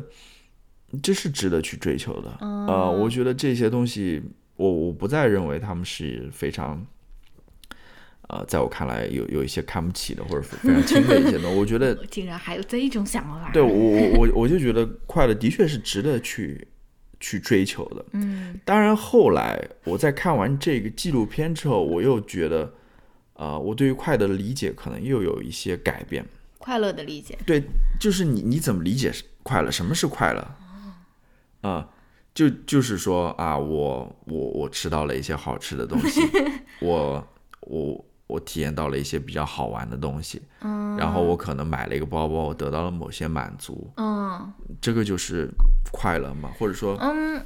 这是值得去追求的。呃，我觉得这些东西。我我不再认为他们是非常，呃，在我看来有有一些看不起的或者非常轻的一些东西。我觉得 <laughs> 竟然还有这一种想法。对我我我我就觉得快乐的确是值得去去追求的。嗯当然后来我在看完这个纪录片之后，我又觉得，呃，我对于快乐的理解可能又有一些改变。快乐的理解。对，就是你你怎么理解快乐？什么是快乐？啊、就就是说啊，我我我吃到了一些好吃的东西，<laughs> 我我我体验到了一些比较好玩的东西，嗯然后我可能买了一个包包，我得到了某些满足，嗯这个就是快乐嘛？或者说，嗯，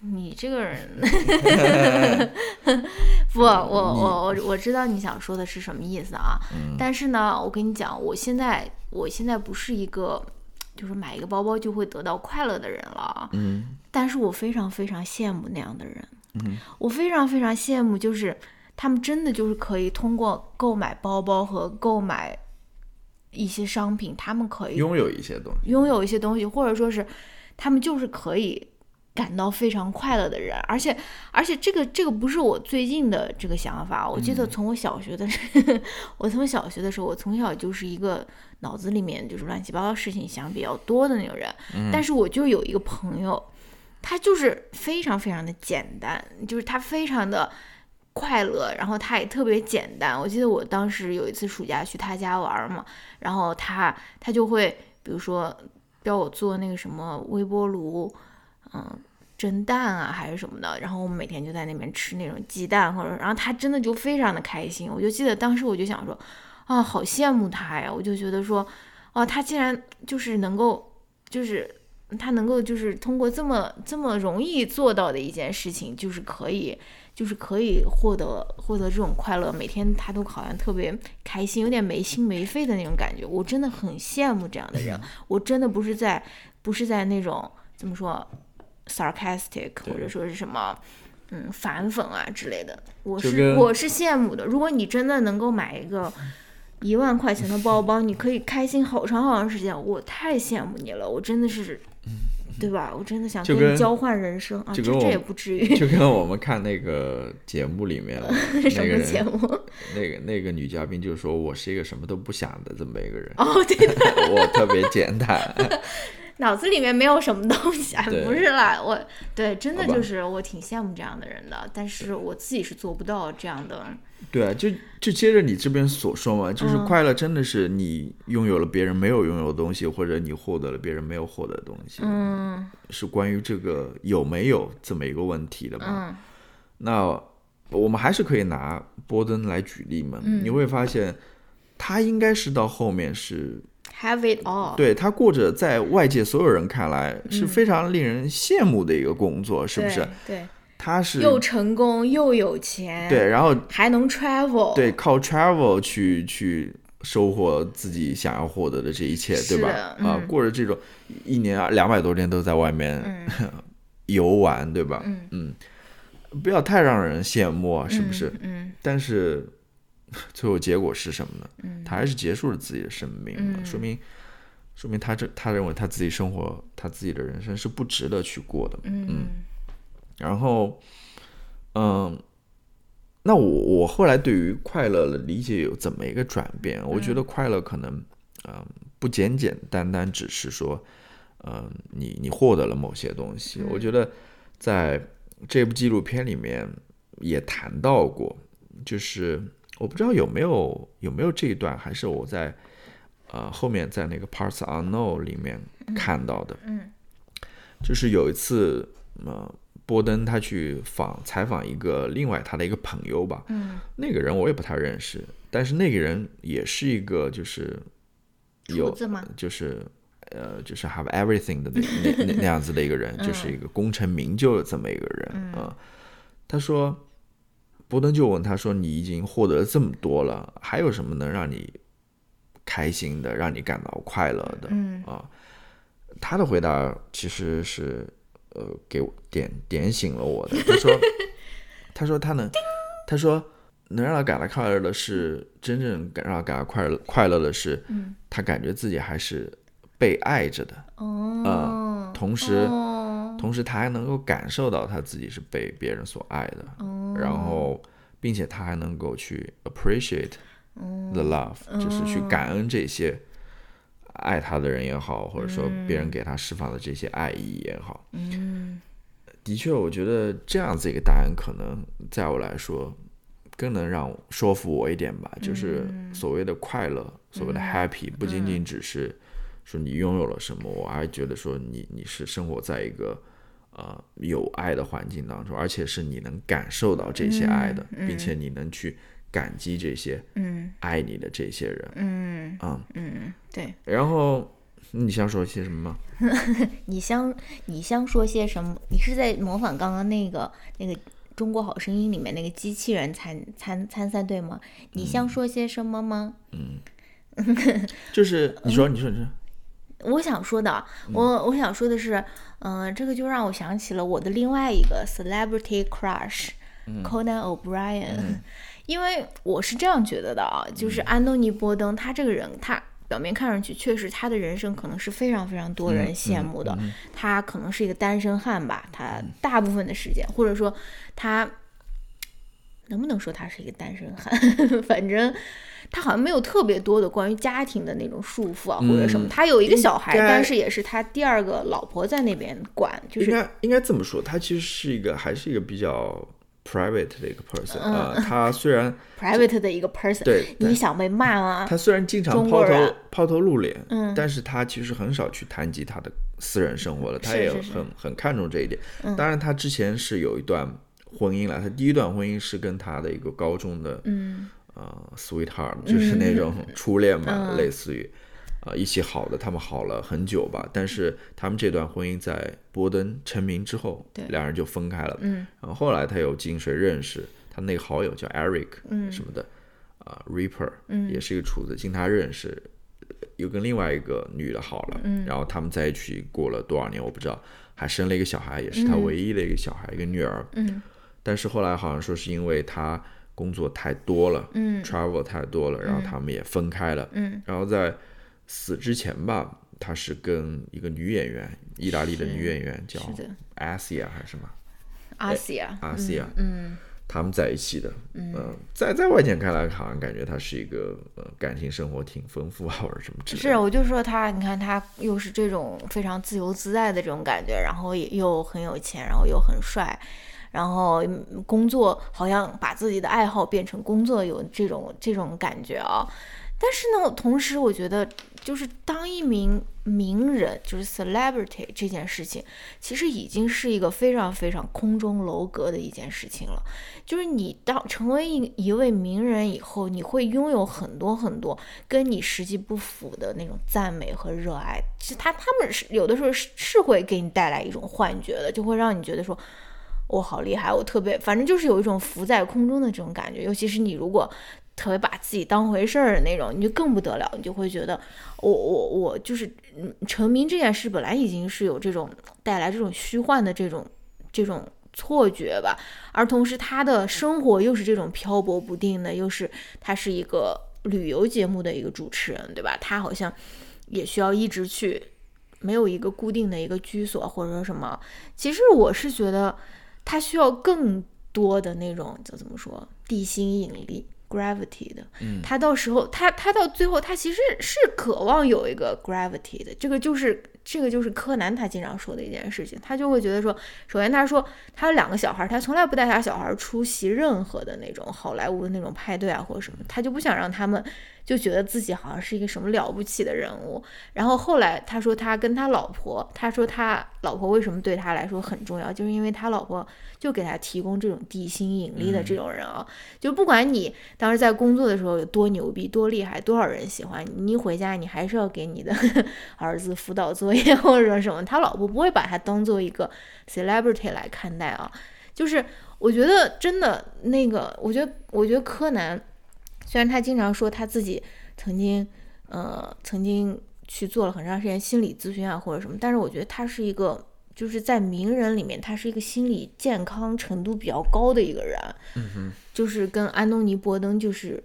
你这个人 <laughs> <laughs> 不，我我我我知道你想说的是什么意思啊。但是呢，我跟你讲，我现在我现在不是一个。就是买一个包包就会得到快乐的人了，嗯，但是我非常非常羡慕那样的人，嗯，我非常非常羡慕，就是他们真的就是可以通过购买包包和购买一些商品，他们可以拥有一些东西，拥有一些东西，或者说是他们就是可以感到非常快乐的人，而且而且这个这个不是我最近的这个想法，我记得从我小学的，<laughs> 我从小学的时候，我从小就是一个脑子里面就是乱七八糟事情想比较多的那种人，但是我就有一个朋友，他就是非常非常的简单，就是他非常的快乐，然后他也特别简单。我记得我当时有一次暑假去他家玩嘛，然后他他就会比如说教我做那个什么微波炉，嗯。蒸蛋啊，还是什么的，然后我们每天就在那边吃那种鸡蛋，或者，然后他真的就非常的开心。我就记得当时我就想说，啊，好羡慕他呀！我就觉得说，哦，他竟然就是能够，就是他能够就是通过这么这么容易做到的一件事情，就是可以，就是可以获得获得这种快乐，每天他都好像特别开心，有点没心没肺的那种感觉。我真的很羡慕这样的人。我真的不是在不是在那种怎么说？sarcastic 或者说是什么，嗯，反讽啊之类的，我是我是羡慕的。如果你真的能够买一个一万块钱的包包，你可以开心好长好长时间，我太羡慕你了。我真的是，对吧？我真的想跟你交换人生啊！这这也不至于。就跟我们看那个节目里面 <laughs> 什么节目？那个那个女嘉宾就说：“我是一个什么都不想的这么一个人。”哦，对的，<laughs> 我特别简单。<laughs> 脑子里面没有什么东西，不是啦，我对，真的就是我挺羡慕这样的人的，但是我自己是做不到这样的。对啊，就就接着你这边所说嘛，就是快乐真的是你拥有了别人没有拥有的东西，或者你获得了别人没有获得的东西。嗯，是关于这个有没有这么一个问题的嘛？嗯，那我们还是可以拿波登来举例嘛？你会发现他应该是到后面是。Have it all，对他过着在外界所有人看来是非常令人羡慕的一个工作，是不是？对，他是又成功又有钱，对，然后还能 travel，对，靠 travel 去去收获自己想要获得的这一切，对吧？啊，过着这种一年两百多天都在外面 <laughs> 游玩，对吧？嗯嗯，不要太让人羡慕，是不是？嗯，但是。<laughs> 最后结果是什么呢？他还是结束了自己的生命了，说明，说明他这他认为他自己生活，他自己的人生是不值得去过的。嗯，然后，嗯，那我我后来对于快乐的理解有怎么一个转变？我觉得快乐可能，嗯，不简简单单只是说，嗯，你你获得了某些东西。我觉得在这部纪录片里面也谈到过，就是。我不知道有没有有没有这一段，还是我在呃后面在那个 Parts Unknown 里面看到的。嗯，就是有一次，呃，波登他去访采访一个另外他的一个朋友吧。嗯，那个人我也不太认识，但是那个人也是一个就是有就是呃就是 have everything 的那那那 <laughs> 那样子的一个人，就是一个功成名就的这么一个人啊。他说。波登就问他说：“你已经获得了这么多了，还有什么能让你开心的，让你感到快乐的？”嗯啊，他的回答其实是呃，给我点点醒了我的。他说：<laughs> “他说他能，他说能让他感到快乐的是真正让他感到快乐快乐的是，他感觉自己还是被爱着的。哦，同时。”同时，他还能够感受到他自己是被别人所爱的，然后，并且他还能够去 appreciate <laughs> the love，就是去感恩这些爱他的人也好，或者说别人给他释放的这些爱意也好。嗯，的确，我觉得这样子一个答案，可能在我来说更能让说服我一点吧。就是所谓的快乐，所谓的 happy，不仅仅只是说你拥有了什么，我还觉得说你你是生活在一个。呃，有爱的环境当中，而且是你能感受到这些爱的，并且你能去感激这些嗯爱你的这些人，嗯啊嗯对。然后你想说些什么吗？<laughs> 你想你想说些什么？你是在模仿刚刚那个那个《中国好声音》里面那个机器人参参参赛队吗？你想说些什么吗？嗯，<laughs> 就是你说你说你说。我想说的，我我想说的是，嗯，这个就让我想起了我的另外一个 celebrity crush，Conan O'Brien，因为我是这样觉得的啊，就是安东尼·波登他这个人，他表面看上去确实他的人生可能是非常非常多人羡慕的，他可能是一个单身汉吧，他大部分的时间，或者说他能不能说他是一个单身汉？<laughs> 反正他好像没有特别多的关于家庭的那种束缚啊，或者什么。他有一个小孩，但是也是他第二个老婆在那边管，就是应该应该这么说，他其实是一个还是一个比较。Private 的一个 person 啊，他虽然 private 的一个 person，对，你想被骂吗？他虽然经常抛头抛头露脸，嗯，但是他其实很少去谈及他的私人生活了，他也很很看重这一点。当然，他之前是有一段婚姻了，他第一段婚姻是跟他的一个高中的，嗯，呃，sweetheart，就是那种初恋嘛，类似于。啊，一起好的，他们好了很久吧。但是他们这段婚姻在波登成名之后，两人就分开了。嗯，然后后来他又经谁认识？他那个好友叫 Eric，嗯，什么的，啊，Reaper，嗯，也是一个厨子，经他认识，又跟另外一个女的好了。嗯，然后他们在一起过了多少年我不知道，还生了一个小孩，也是他唯一的一个小孩，一个女儿。嗯，但是后来好像说是因为他工作太多了，嗯，travel 太多了，然后他们也分开了。嗯，然后在。死之前吧，他是跟一个女演员，意大利的女演员叫阿西亚还是什么？阿西亚，阿西亚，嗯，他们在一起的，嗯，在在外界看来，好像感觉他是一个呃感情生活挺丰富啊，<laughs> 或者什么之类的。是，我就说他，你看他又是这种非常自由自在的这种感觉，然后也又很有钱，然后又很帅，然后工作好像把自己的爱好变成工作，有这种这种感觉啊。但是呢，同时我觉得，就是当一名名人，就是 celebrity 这件事情，其实已经是一个非常非常空中楼阁的一件事情了。就是你当成为一一位名人以后，你会拥有很多很多跟你实际不符的那种赞美和热爱。其实他他们是有的时候是是会给你带来一种幻觉的，就会让你觉得说，我好厉害，我特别，反正就是有一种浮在空中的这种感觉。尤其是你如果。特别把自己当回事儿的那种，你就更不得了，你就会觉得我我我就是成名这件事本来已经是有这种带来这种虚幻的这种这种错觉吧，而同时他的生活又是这种漂泊不定的，又是他是一个旅游节目的一个主持人，对吧？他好像也需要一直去没有一个固定的一个居所或者说什么。其实我是觉得他需要更多的那种叫怎么说地心引力。Gravity 的，他到时候他他到最后他其实是渴望有一个 gravity 的，这个就是这个就是柯南他经常说的一件事情，他就会觉得说，首先他说他有两个小孩，他从来不带他小孩出席任何的那种好莱坞的那种派对啊或者什么，他就不想让他们。就觉得自己好像是一个什么了不起的人物，然后后来他说他跟他老婆，他说他老婆为什么对他来说很重要，就是因为他老婆就给他提供这种地心引力的这种人啊，就不管你当时在工作的时候有多牛逼、多厉害、多少人喜欢你，你一回家你还是要给你的 <laughs> 儿子辅导作业或者说什么，他老婆不会把他当做一个 celebrity 来看待啊，就是我觉得真的那个，我觉得我觉得柯南。虽然他经常说他自己曾经，呃，曾经去做了很长时间心理咨询啊，或者什么，但是我觉得他是一个，就是在名人里面，他是一个心理健康程度比较高的一个人。嗯哼，就是跟安东尼·波登就是，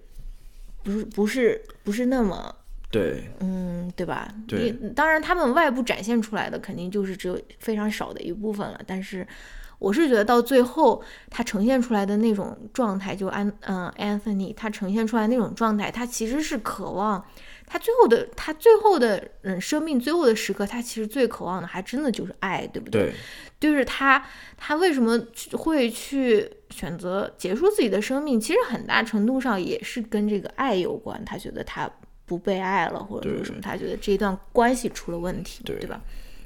不是不是不是那么对，嗯，对吧？对，当然他们外部展现出来的肯定就是只有非常少的一部分了，但是。我是觉得到最后，他呈现出来的那种状态，就安嗯，Anthony，他呈现出来那种状态，他其实是渴望，他最后的他最后的嗯生命最后的时刻，他其实最渴望的还真的就是爱，对不对？对，就是他他为什么会去选择结束自己的生命？其实很大程度上也是跟这个爱有关。他觉得他不被爱了，或者说什么，他觉得这一段关系出了问题，对吧？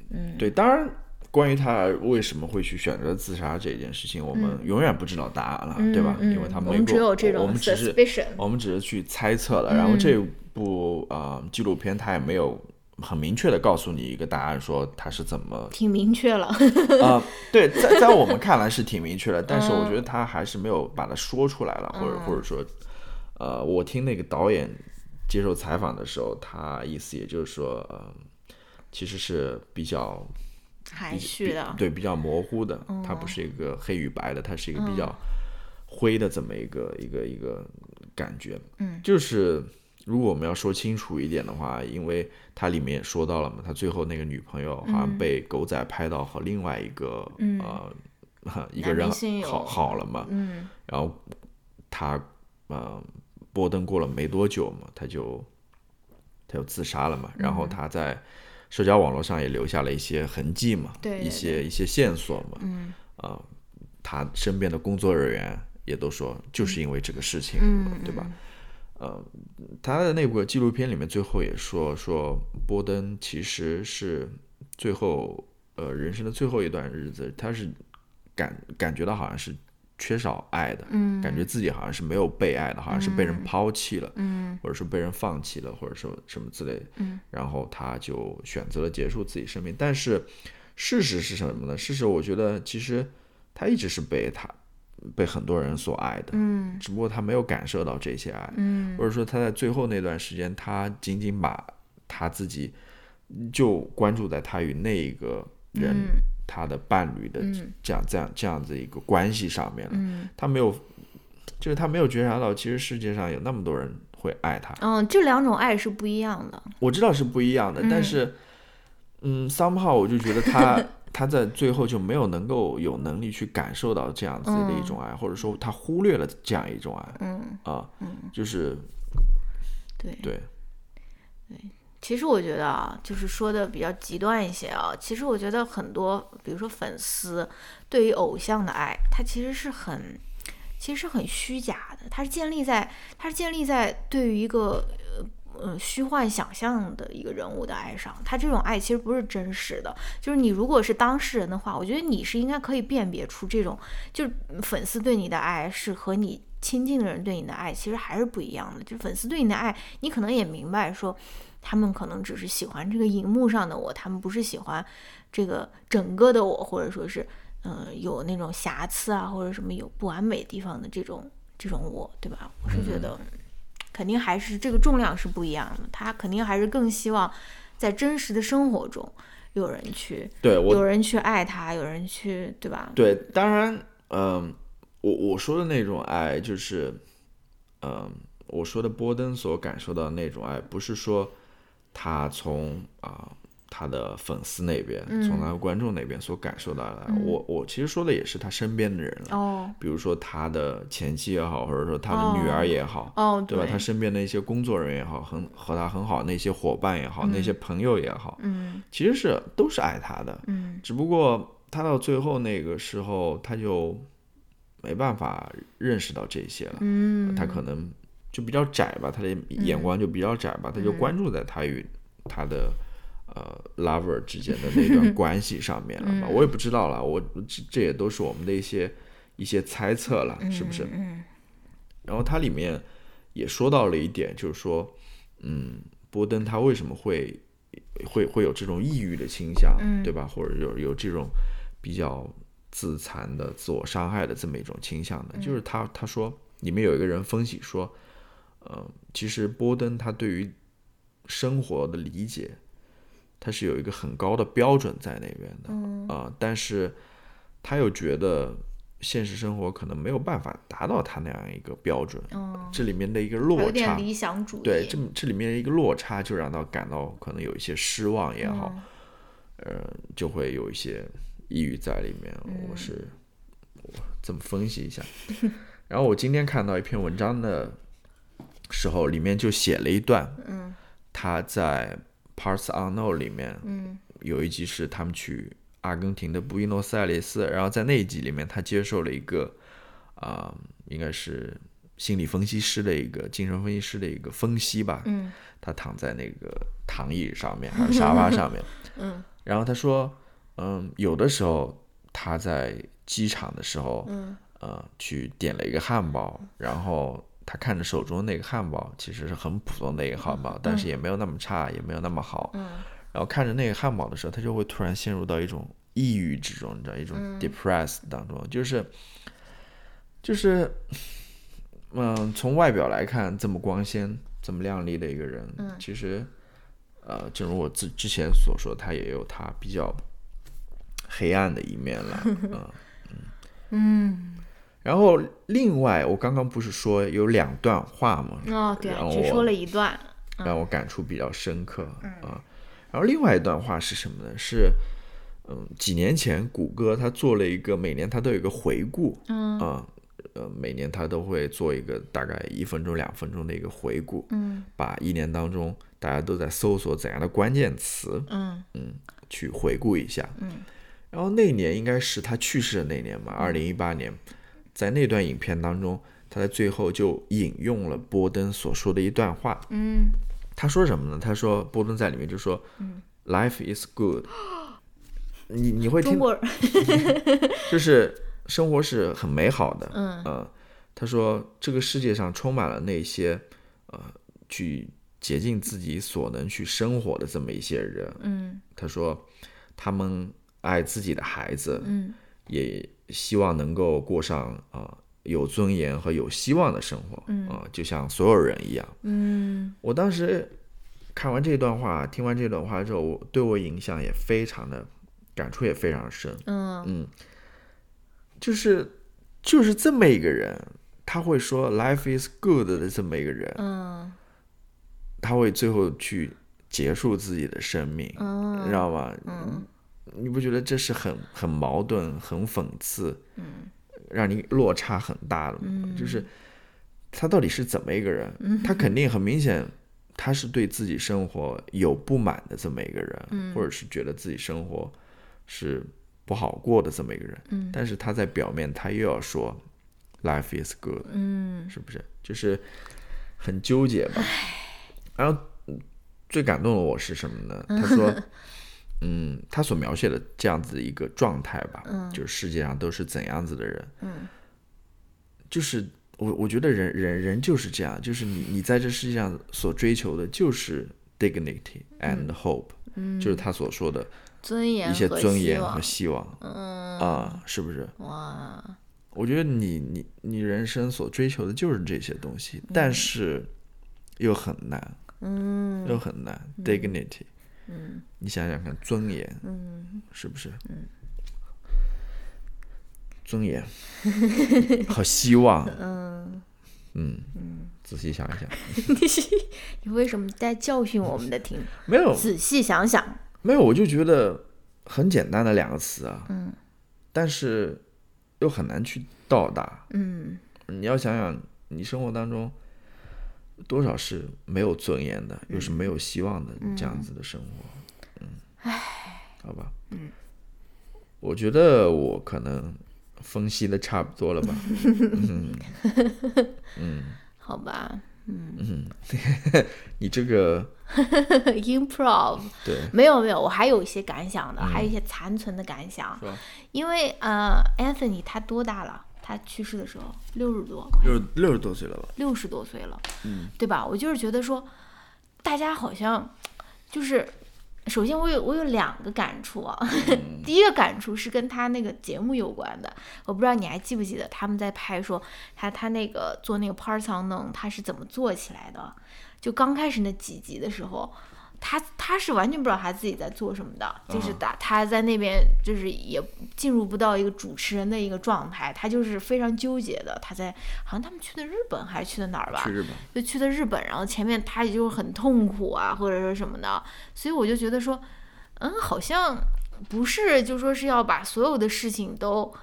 嗯，对，当然。关于他为什么会去选择自杀这件事情，我们永远不知道答案了，对吧？因为他没过，我们只是我们只是去猜测了。然后这部啊纪录片他也没有很明确的告诉你一个答案，说他是怎么 <laughs> 挺明确了 <laughs> 啊？对，在在我们看来是挺明确的，但是我觉得他还是没有把它说出来了，或者或者说，呃，我听那个导演接受采访的时候，他意思也就是说，呃，其实是比较。含蓄的，对，比较模糊的，它不是一个黑与白的，它是一个比较灰的这么一个一个一个感觉。嗯，就是如果我们要说清楚一点的话，因为它里面说到了嘛，他最后那个女朋友好像被狗仔拍到和另外一个呃一个人好好了嘛，嗯，然后他呃波登过了没多久嘛，他就他就自杀了嘛，然后他在社交网络上也留下了一些痕迹嘛，对，一些一些线索嘛，嗯，啊，他身边的工作人员也都说就是因为这个事情，嗯，对吧？呃，他的那部纪录片里面最后也说说波登其实是最后呃人生的最后一段日子，他是感感觉到好像是缺少爱的，嗯，感觉自己好像是没有被爱的，好像是被人抛弃了，嗯，或者说被人放弃了，或者说什么之类的，嗯，然后他就选择了结束自己生命。但是事实是什么呢？事实我觉得其实他一直是被他。被很多人所爱的，嗯，只不过他没有感受到这些爱，嗯，或者说他在最后那段时间，他仅仅把他自己就关注在他与那一个人，他的伴侣的这样这样这样子一个关系上面了，嗯，他没有，就是他没有觉察到，其实世界上有那么多人会爱他，嗯，这两种爱是不一样的，我知道是不一样的，但是，嗯，somehow 我就觉得他。<laughs> 他在最后就没有能够有能力去感受到这样子的一种爱，或者说他忽略了这样一种爱。嗯。啊，嗯，就是对。对。对。其实我觉得啊，就是说的比较极端一些啊。其实我觉得很多，比如说粉丝对于偶像的爱，它其实是很，其实是很虚假的。它是建立在，它是建立在对于一个。嗯，虚幻想象的一个人物的爱上，他这种爱其实不是真实的。就是你如果是当事人的话，我觉得你是应该可以辨别出这种，就是粉丝对你的爱是和你亲近的人对你的爱其实还是不一样的。就粉丝对你的爱，你可能也明白说，他们可能只是喜欢这个荧幕上的我，他们不是喜欢这个整个的我，或者说是嗯有那种瑕疵啊，或者什么有不完美地方的这种这种我，对吧？我是觉得。肯定还是这个重量是不一样的，他肯定还是更希望在真实的生活中有人去对，有人去爱他，有人去对吧？对，当然，嗯，我我说的那种爱就是，嗯，我说的波登所感受到的那种爱，不是说他从啊。他的粉丝那边，从他的观众那边所感受到的，我我其实说的也是他身边的人了，哦，比如说他的前妻也好，或者说他的女儿也好，哦，对吧？他身边的一些工作人员也好，很和他很好那些伙伴也好，那些朋友也好，嗯，其实是都是爱他的，嗯，只不过他到最后那个时候，他就没办法认识到这些了，嗯，他可能就比较窄吧，他的眼光就比较窄吧，他就关注在他与他的。呃，lover 之间的那段 <laughs> 关系上面了嘛？我也不知道了，我这这也都是我们的一些一些猜测了，是不是？嗯。然后它里面也说到了一点，就是说，嗯，波登他为什么会会会有这种抑郁的倾向，对吧？或者有有这种比较自残的、自我伤害的这么一种倾向呢？就是他他说里面有一个人分析说，呃，其实波登他对于生活的理解。他是有一个很高的标准在那边的，啊，但是他又觉得现实生活可能没有办法达到他那样一个标准，这里面的一个落差，理想主义，对，这这里面的一个落差就让他感到可能有一些失望也好，呃，就会有一些抑郁在里面。我是我这么分析一下，<laughs> 然后我今天看到一篇文章的时候，里面就写了一段，嗯，他在。Parts Unknown 里面，嗯，有一集是他们去阿根廷的布宜诺斯艾利斯，然后在那一集里面，他接受了一个啊，应该是心理分析师的一个精神分析师的一个分析吧，嗯，他躺在那个躺椅上面还是沙发上面，<laughs> 嗯，然后他说，嗯，有的时候他在机场的时候，嗯，呃，去点了一个汉堡，然后。他看着手中那个汉堡，其实是很普通的一个汉堡，但是也没有那么差，也没有那么好。嗯。然后看着那个汉堡的时候，他就会突然陷入到一种抑郁之中，你知道，一种 depressed 当中，就是，就是，嗯，从外表来看这么光鲜、这么亮丽的一个人，其实，呃，正如我之之前所说，他也有他比较黑暗的一面了，嗯 <laughs> 嗯。嗯。然后另外，我刚刚不是说有两段话吗？哦，对，只说了一段，让我感触比较深刻啊。然后另外一段话是什么呢？是嗯，几年前谷歌他做了一个每年他都有一个回顾，嗯啊，呃，每年他都会做一个大概一分钟两分钟的一个回顾，嗯，把一年当中大家都在搜索怎样的关键词，嗯嗯，去回顾一下，嗯。然后那年应该是他去世的那年嘛，二零一八年，在那段影片当中，他在最后就引用了波登所说的一段话。嗯，他说什么呢？他说波登在里面就说：“Life is good。<gasps> ”你你会听，就是生活是很美好的。嗯，他说这个世界上充满了那些呃去竭尽自己所能去生活的这么一些人。嗯，他说他们。爱自己的孩子，嗯，也希望能够过上啊有尊严和有希望的生活，嗯。啊，就像所有人一样，嗯。我当时看完这段话，听完这段话之后，我对我影响也非常的，感触也非常深，嗯。嗯，就是就是这么一个人，他会说 “life is good” 的这么一个人，嗯，他会最后去结束自己的生命，嗯，知道吗？嗯。你不觉得这是很很矛盾、很讽刺，嗯，让你落差很大的吗？就是他到底是怎么一个人？他肯定很明显，他是对自己生活有不满的这么一个人，或者是觉得自己生活是不好过的这么一个人。嗯，但是他在表面他又要说 “life is good”，嗯，是不是？就是很纠结吧。然后最感动的我是什么呢？<laughs> 他说。嗯，他所描写的这样子的一个状态吧，嗯，就是世界上都是怎样子的人，嗯，就是我我觉得人人人就是这样，就是你你在这世界上所追求的就是 dignity and hope，嗯，就是他所说的尊严一些尊严和希望，嗯。啊，是不是？哇，我觉得你你你人生所追求的就是这些东西，但是又很难，嗯，又很难 dignity。嗯，你想想看，尊严，嗯，是不是？嗯，尊严和希望，嗯，<laughs> 嗯。嗯，仔细想一想，<laughs> 你为什么在教训我们的听？没有，仔细想想，没有，我就觉得很简单的两个词啊，嗯，但是又很难去到达，嗯，你要想想，你生活当中。多少是没有尊严的，又是没有希望的这样子的生活，嗯，唉，好吧，嗯，我觉得我可能分析的差不多了吧，<laughs> 嗯。嗯，<laughs> 好吧，嗯。嗯，<laughs> 你这个 improv 对，没有没有，我还有一些感想的，还有一些残存的感想，因为呃，Anthony 他多大了？他去世的时候六十多，六六十多岁了吧？六十多岁了，嗯，对吧？我就是觉得说，大家好像就是，首先我有我有两个感触啊。<laughs> 第一个感触是跟他那个节目有关的，我不知道你还记不记得他们在拍说他他那个做那个 Parts Unknown 他是怎么做起来的？就刚开始那几集的时候。他他是完全不知道他自己在做什么的，就是打他在那边就是也进入不到一个主持人的一个状态，他就是非常纠结的。他在好像他们去的日本还是去的哪儿吧？去日本。就去的日本，然后前面他也就很痛苦啊，或者说什么的。所以我就觉得说，嗯，好像不是，就说是要把所有的事情都。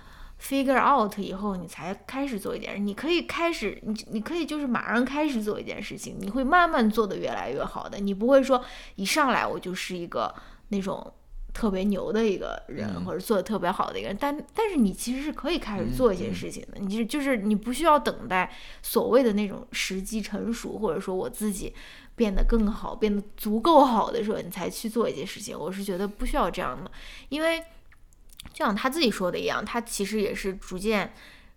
Figure out 以后，你才开始做一件事。你可以开始，你你可以就是马上开始做一件事情，你会慢慢做的越来越好的。你不会说一上来我就是一个那种特别牛的一个人，或者做的特别好的一个人。但但是你其实是可以开始做一些事情的。你就是就是你不需要等待所谓的那种时机成熟，或者说我自己变得更好、变得足够好的时候，你才去做一些事情。我是觉得不需要这样的，因为。就像他自己说的一样，他其实也是逐渐、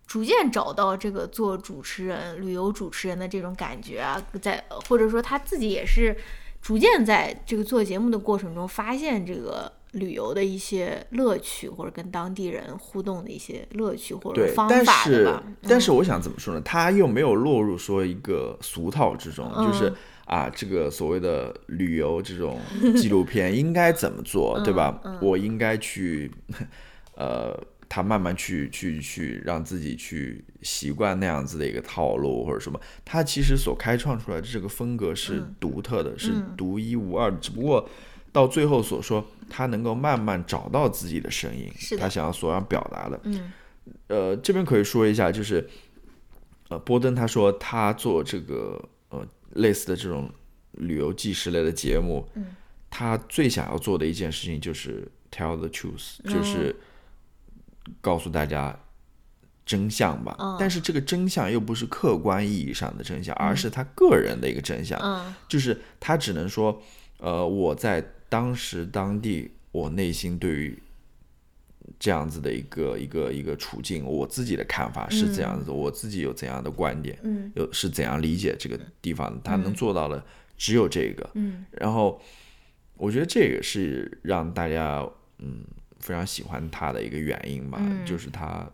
逐渐找到这个做主持人、旅游主持人的这种感觉啊，在或者说他自己也是逐渐在这个做节目的过程中发现这个旅游的一些乐趣，或者跟当地人互动的一些乐趣或者方法的吧。但是，但是我想怎么说呢？他又没有落入说一个俗套之中，就是。啊，这个所谓的旅游这种纪录片应该怎么做，<laughs> 对吧？我应该去，呃，他慢慢去去去让自己去习惯那样子的一个套路或者什么，他其实所开创出来的这个风格是独特的，是独一无二的。只不过到最后所说，他能够慢慢找到自己的声音，他想要所要表达的。嗯，呃，这边可以说一下，就是呃，波登他说他做这个呃类似的这种旅游纪实类的节目，嗯，他最想要做的一件事情就是 tell the truth，就是。告诉大家真相吧，但是这个真相又不是客观意义上的真相，而是他个人的一个真相，就是他只能说，呃，我在当时当地，我内心对于这样子的一个一个一个处境，我自己的看法是怎样子，我自己有怎样的观点，嗯。有是怎样理解这个地方，他能做到的只有这个，然后我觉得这个是让大家，嗯。非常喜欢他的一个原因吧，就是他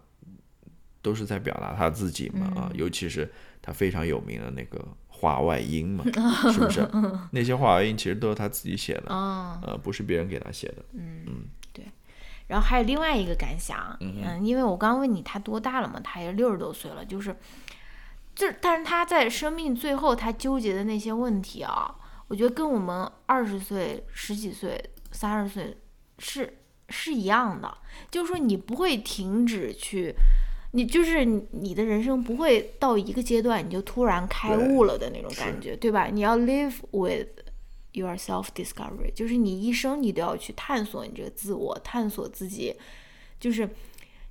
都是在表达他自己嘛啊，尤其是他非常有名的那个话外音嘛，是不是？<laughs> 那些话外音其实都是他自己写的，呃，不是别人给他写的。嗯嗯，对。然后还有另外一个感想，嗯，因为我刚刚问你他多大了嘛，他也六十多岁了，就是，就是但是他在生命最后他纠结的那些问题啊，我觉得跟我们二十岁、十几岁、三十岁是。是一样的，就是说你不会停止去，你就是你的人生不会到一个阶段你就突然开悟了的那种感觉，对吧？你要 live with your self discovery，就是你一生你都要去探索你这个自我，探索自己，就是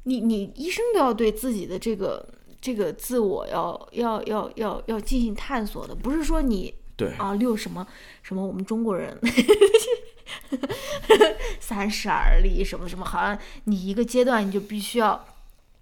你你一生都要对自己的这个这个自我要要要要要进行探索的，不是说你对啊六什么什么我们中国人。<laughs> <laughs> 三十而立，什么什么，好像你一个阶段你就必须要，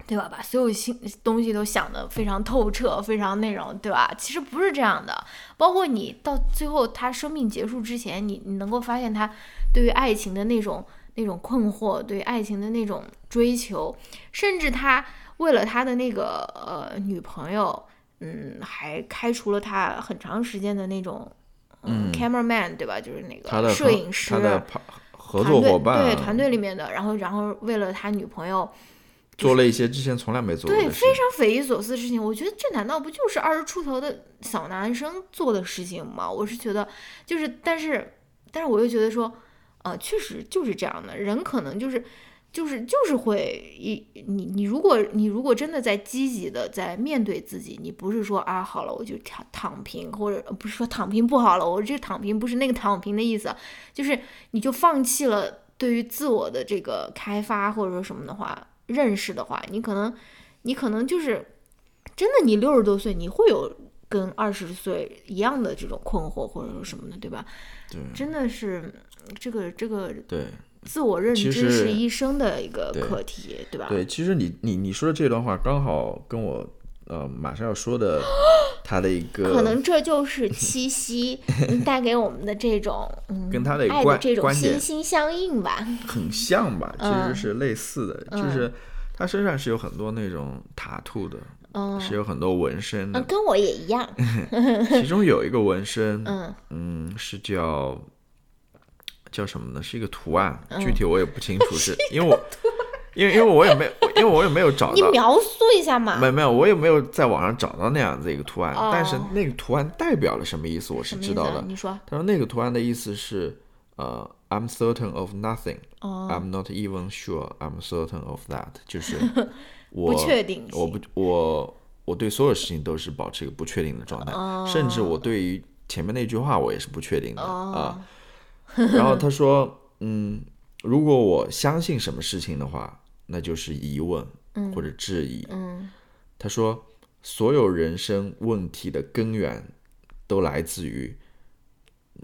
对吧？把所有新东西都想得非常透彻，非常那种，对吧？其实不是这样的。包括你到最后他生命结束之前，你你能够发现他对于爱情的那种那种困惑，对爱情的那种追求，甚至他为了他的那个呃女朋友，嗯，还开除了他很长时间的那种。嗯，cameraman 对吧？就是那个摄影师，他的合作伙伴，对团队里面的。然后，然后为了他女朋友，做了一些之前从来没做过的对非常匪夷所思的事情。我觉得这难道不就是二十出头的小男生做的事情吗？我是觉得，就是，但是，但是我又觉得说，呃，确实就是这样的人，可能就是。就是就是会一你你如果你如果真的在积极的在面对自己，你不是说啊好了我就躺躺平，或者不是说躺平不好了，我这躺平不是那个躺平的意思，就是你就放弃了对于自我的这个开发或者说什么的话认识的话，你可能你可能就是真的你六十多岁你会有跟二十岁一样的这种困惑或者说什么的，对吧？对，真的是这个这个对。自我认知是一生的一个课题，对吧？对，其实你你你说的这段话刚好跟我呃马上要说的 <gasps> 他的一个，可能这就是七夕 <laughs> 带给我们的这种嗯，跟他的爱的这种心心相印吧，<laughs> 很像吧？其实是类似的，就是他身上是有很多那种塔兔的，是有很多纹身的，跟我也一样。<laughs> 其中有一个纹身，嗯嗯，是叫。叫什么呢？是一个图案，具体我也不清楚，是 <laughs> 因为我，因为因为我也没，因为我也没有找到。你描述一下嘛？没有没有，我也没有在网上找到那样子一个图案。但是那个图案代表了什么意思，我是知道的。你说。他说那个图案的意思是，呃，I'm certain of nothing. I'm not even sure. I'm certain of that. <laughs> 就是 <laughs> 我不确定，我不我我对所有事情都是保持一个不确定的状态，甚至我对于前面那句话我也是不确定的啊。<laughs> 然后他说：“嗯，如果我相信什么事情的话，那就是疑问或者质疑。”嗯，他说：“所有人生问题的根源都来自于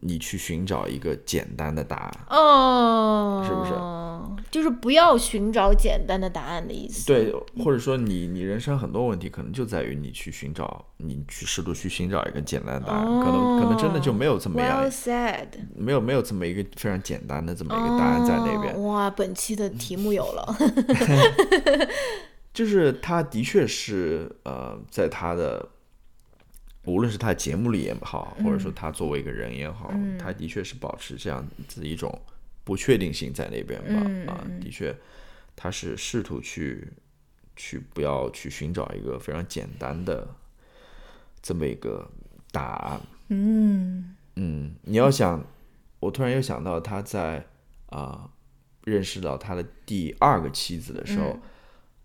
你去寻找一个简单的答案。”哦，是不是？就是不要寻找简单的答案的意思。对，或者说你你人生很多问题可能就在于你去寻找，你去试图去寻找一个简单的答案，可能可能真的就没有这么样。Well said。没有没有这么一个非常简单的这么一个答案在那边。哇，本期的题目有了。<laughs> 就是他的确是呃，在他的无论是他的节目里也好，或者说他作为一个人也好，他的确是保持这样子一种。不确定性在那边吧？啊，的确，他是试图去去不要去寻找一个非常简单的这么一个答案。嗯嗯，你要想，我突然又想到他在啊认识到他的第二个妻子的时候，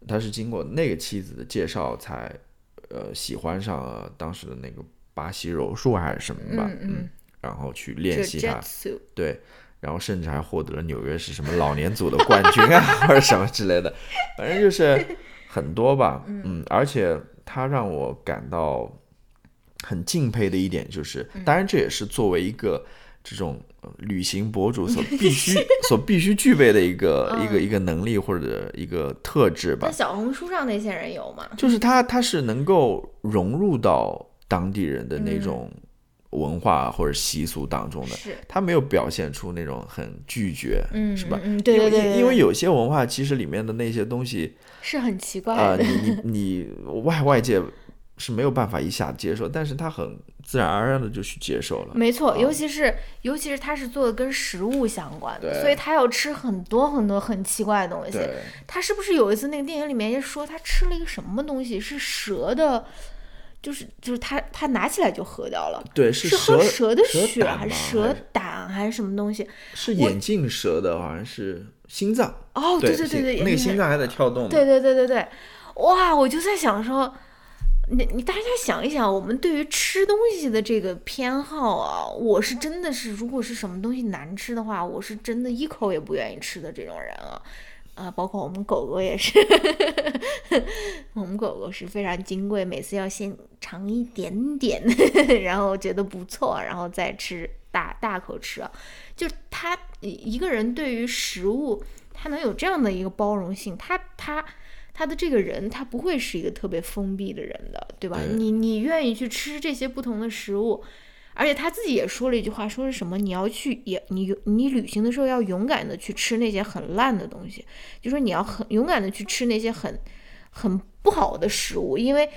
他是经过那个妻子的介绍才呃喜欢上了当时的那个巴西柔术还是什么吧，嗯，然后去练习它，对，然后甚至还获得了纽约市什么老年组的冠军啊或者什么之类的，<laughs> 反正就是很多吧，嗯，而且他让我感到。很敬佩的一点就是，当然这也是作为一个这种旅行博主所 <laughs> 必须、所必须具备的一个一个一个能力或者一个特质吧。那小红书上那些人有吗？就是他，他是能够融入到当地人的那种文化或者习俗当中的。是，他没有表现出那种很拒绝，嗯，是吧？嗯，对对对。因为有些文化其实里面的那些东西是很奇怪的。你你你外外界。是没有办法一下接受，但是他很自然而然的就去接受了。没错，尤其是尤其是他是做的跟食物相关的，所以他要吃很多很多很奇怪的东西。他是不是有一次那个电影里面也说他吃了一个什么东西？是蛇的，就是就是他他拿起来就喝掉了。对，是喝蛇的血还是蛇胆还是什么东西？是眼镜蛇的，好像是心脏。哦，对对对对，那个心脏还在跳动。对对对对对，哇！我就在想说。你你大家想一想，我们对于吃东西的这个偏好啊，我是真的是，如果是什么东西难吃的话，我是真的一口也不愿意吃的这种人啊，啊，包括我们狗狗也是，<laughs> 我们狗狗是非常金贵，每次要先尝一点点，<laughs> 然后觉得不错，然后再吃大大口吃，就他一个人对于食物，他能有这样的一个包容性，他他。他的这个人，他不会是一个特别封闭的人的，对吧？你你愿意去吃这些不同的食物，而且他自己也说了一句话，说是什么？你要去也你你旅行的时候要勇敢的去吃那些很烂的东西，就说你要很勇敢的去吃那些很很不好的食物，因为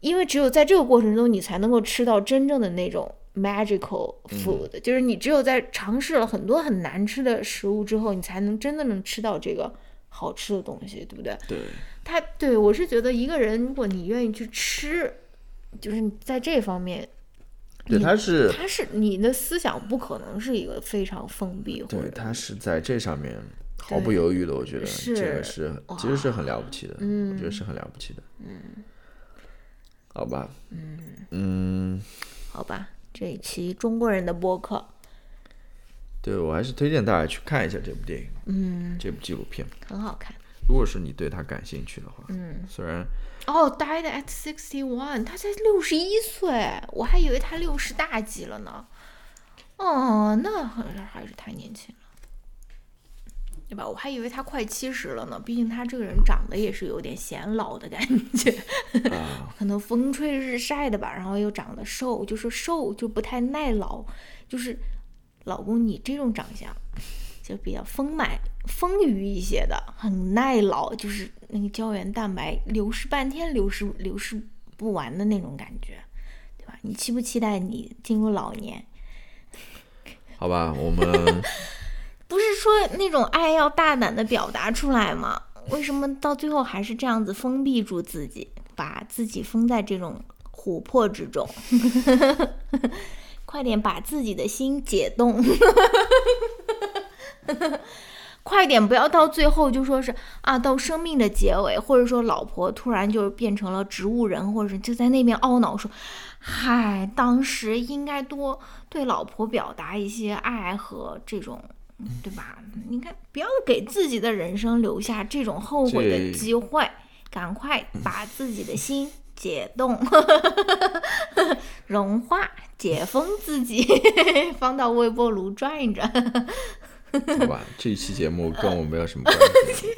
因为只有在这个过程中，你才能够吃到真正的那种 magical food，就是你只有在尝试了很多很难吃的食物之后，你才能真的能吃到这个。好吃的东西，对不对？对，他对我是觉得一个人，如果你愿意去吃，就是在这方面，对他是他是你的思想不可能是一个非常封闭，对他是在这上面毫不犹豫的，我觉得这个是其实是很了不起的，嗯，我觉得是很了不起的，嗯，好吧，嗯。嗯，好吧，这一期中国人的播客。对，我还是推荐大家去看一下这部电影，嗯，这部纪录片很好看。如果是你对他感兴趣的话，嗯，虽然哦，died at sixty one，他才六十一岁，我还以为他六十大几了呢。哦，那还是太年轻了，对吧？我还以为他快七十了呢，毕竟他这个人长得也是有点显老的感觉，<laughs> 可能风吹日晒的吧，然后又长得瘦，就是瘦就不太耐老，就是。老公，你这种长相就比较丰满、丰腴一些的，很耐老，就是那个胶原蛋白流失半天流失流失不完的那种感觉，对吧？你期不期待你进入老年？<laughs> 好吧，我们 <laughs> 不是说那种爱要大胆的表达出来吗？为什么到最后还是这样子封闭住自己，把自己封在这种琥珀之中？<laughs> 快点把自己的心解冻，<laughs> 快点不要到最后就说是啊，到生命的结尾，或者说老婆突然就变成了植物人，或者是就在那边懊恼说，嗨，当时应该多对老婆表达一些爱和这种，对吧？你看，不要给自己的人生留下这种后悔的机会，赶快把自己的心。解冻，<laughs> 融化，解封自己，<laughs> 放到微波炉转一转。好吧，这一期节目跟我没有什么关系。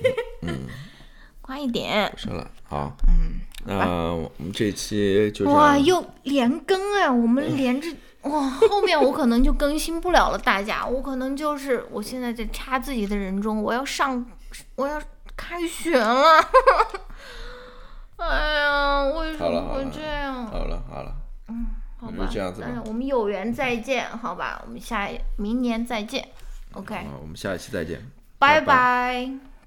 嗯，<laughs> 快一点。说了，好。嗯，那我们这期就哇，又连更哎！我们连着哇，后面我可能就更新不了了，大家，我可能就是我现在在插自己的人中，我要上，我要开学了。哎呀，为什么会这样？好了好了，嗯，好吧，这样子吧。我们有缘再见，好吧，我们下明年再见，OK。我们下一期再见，拜拜。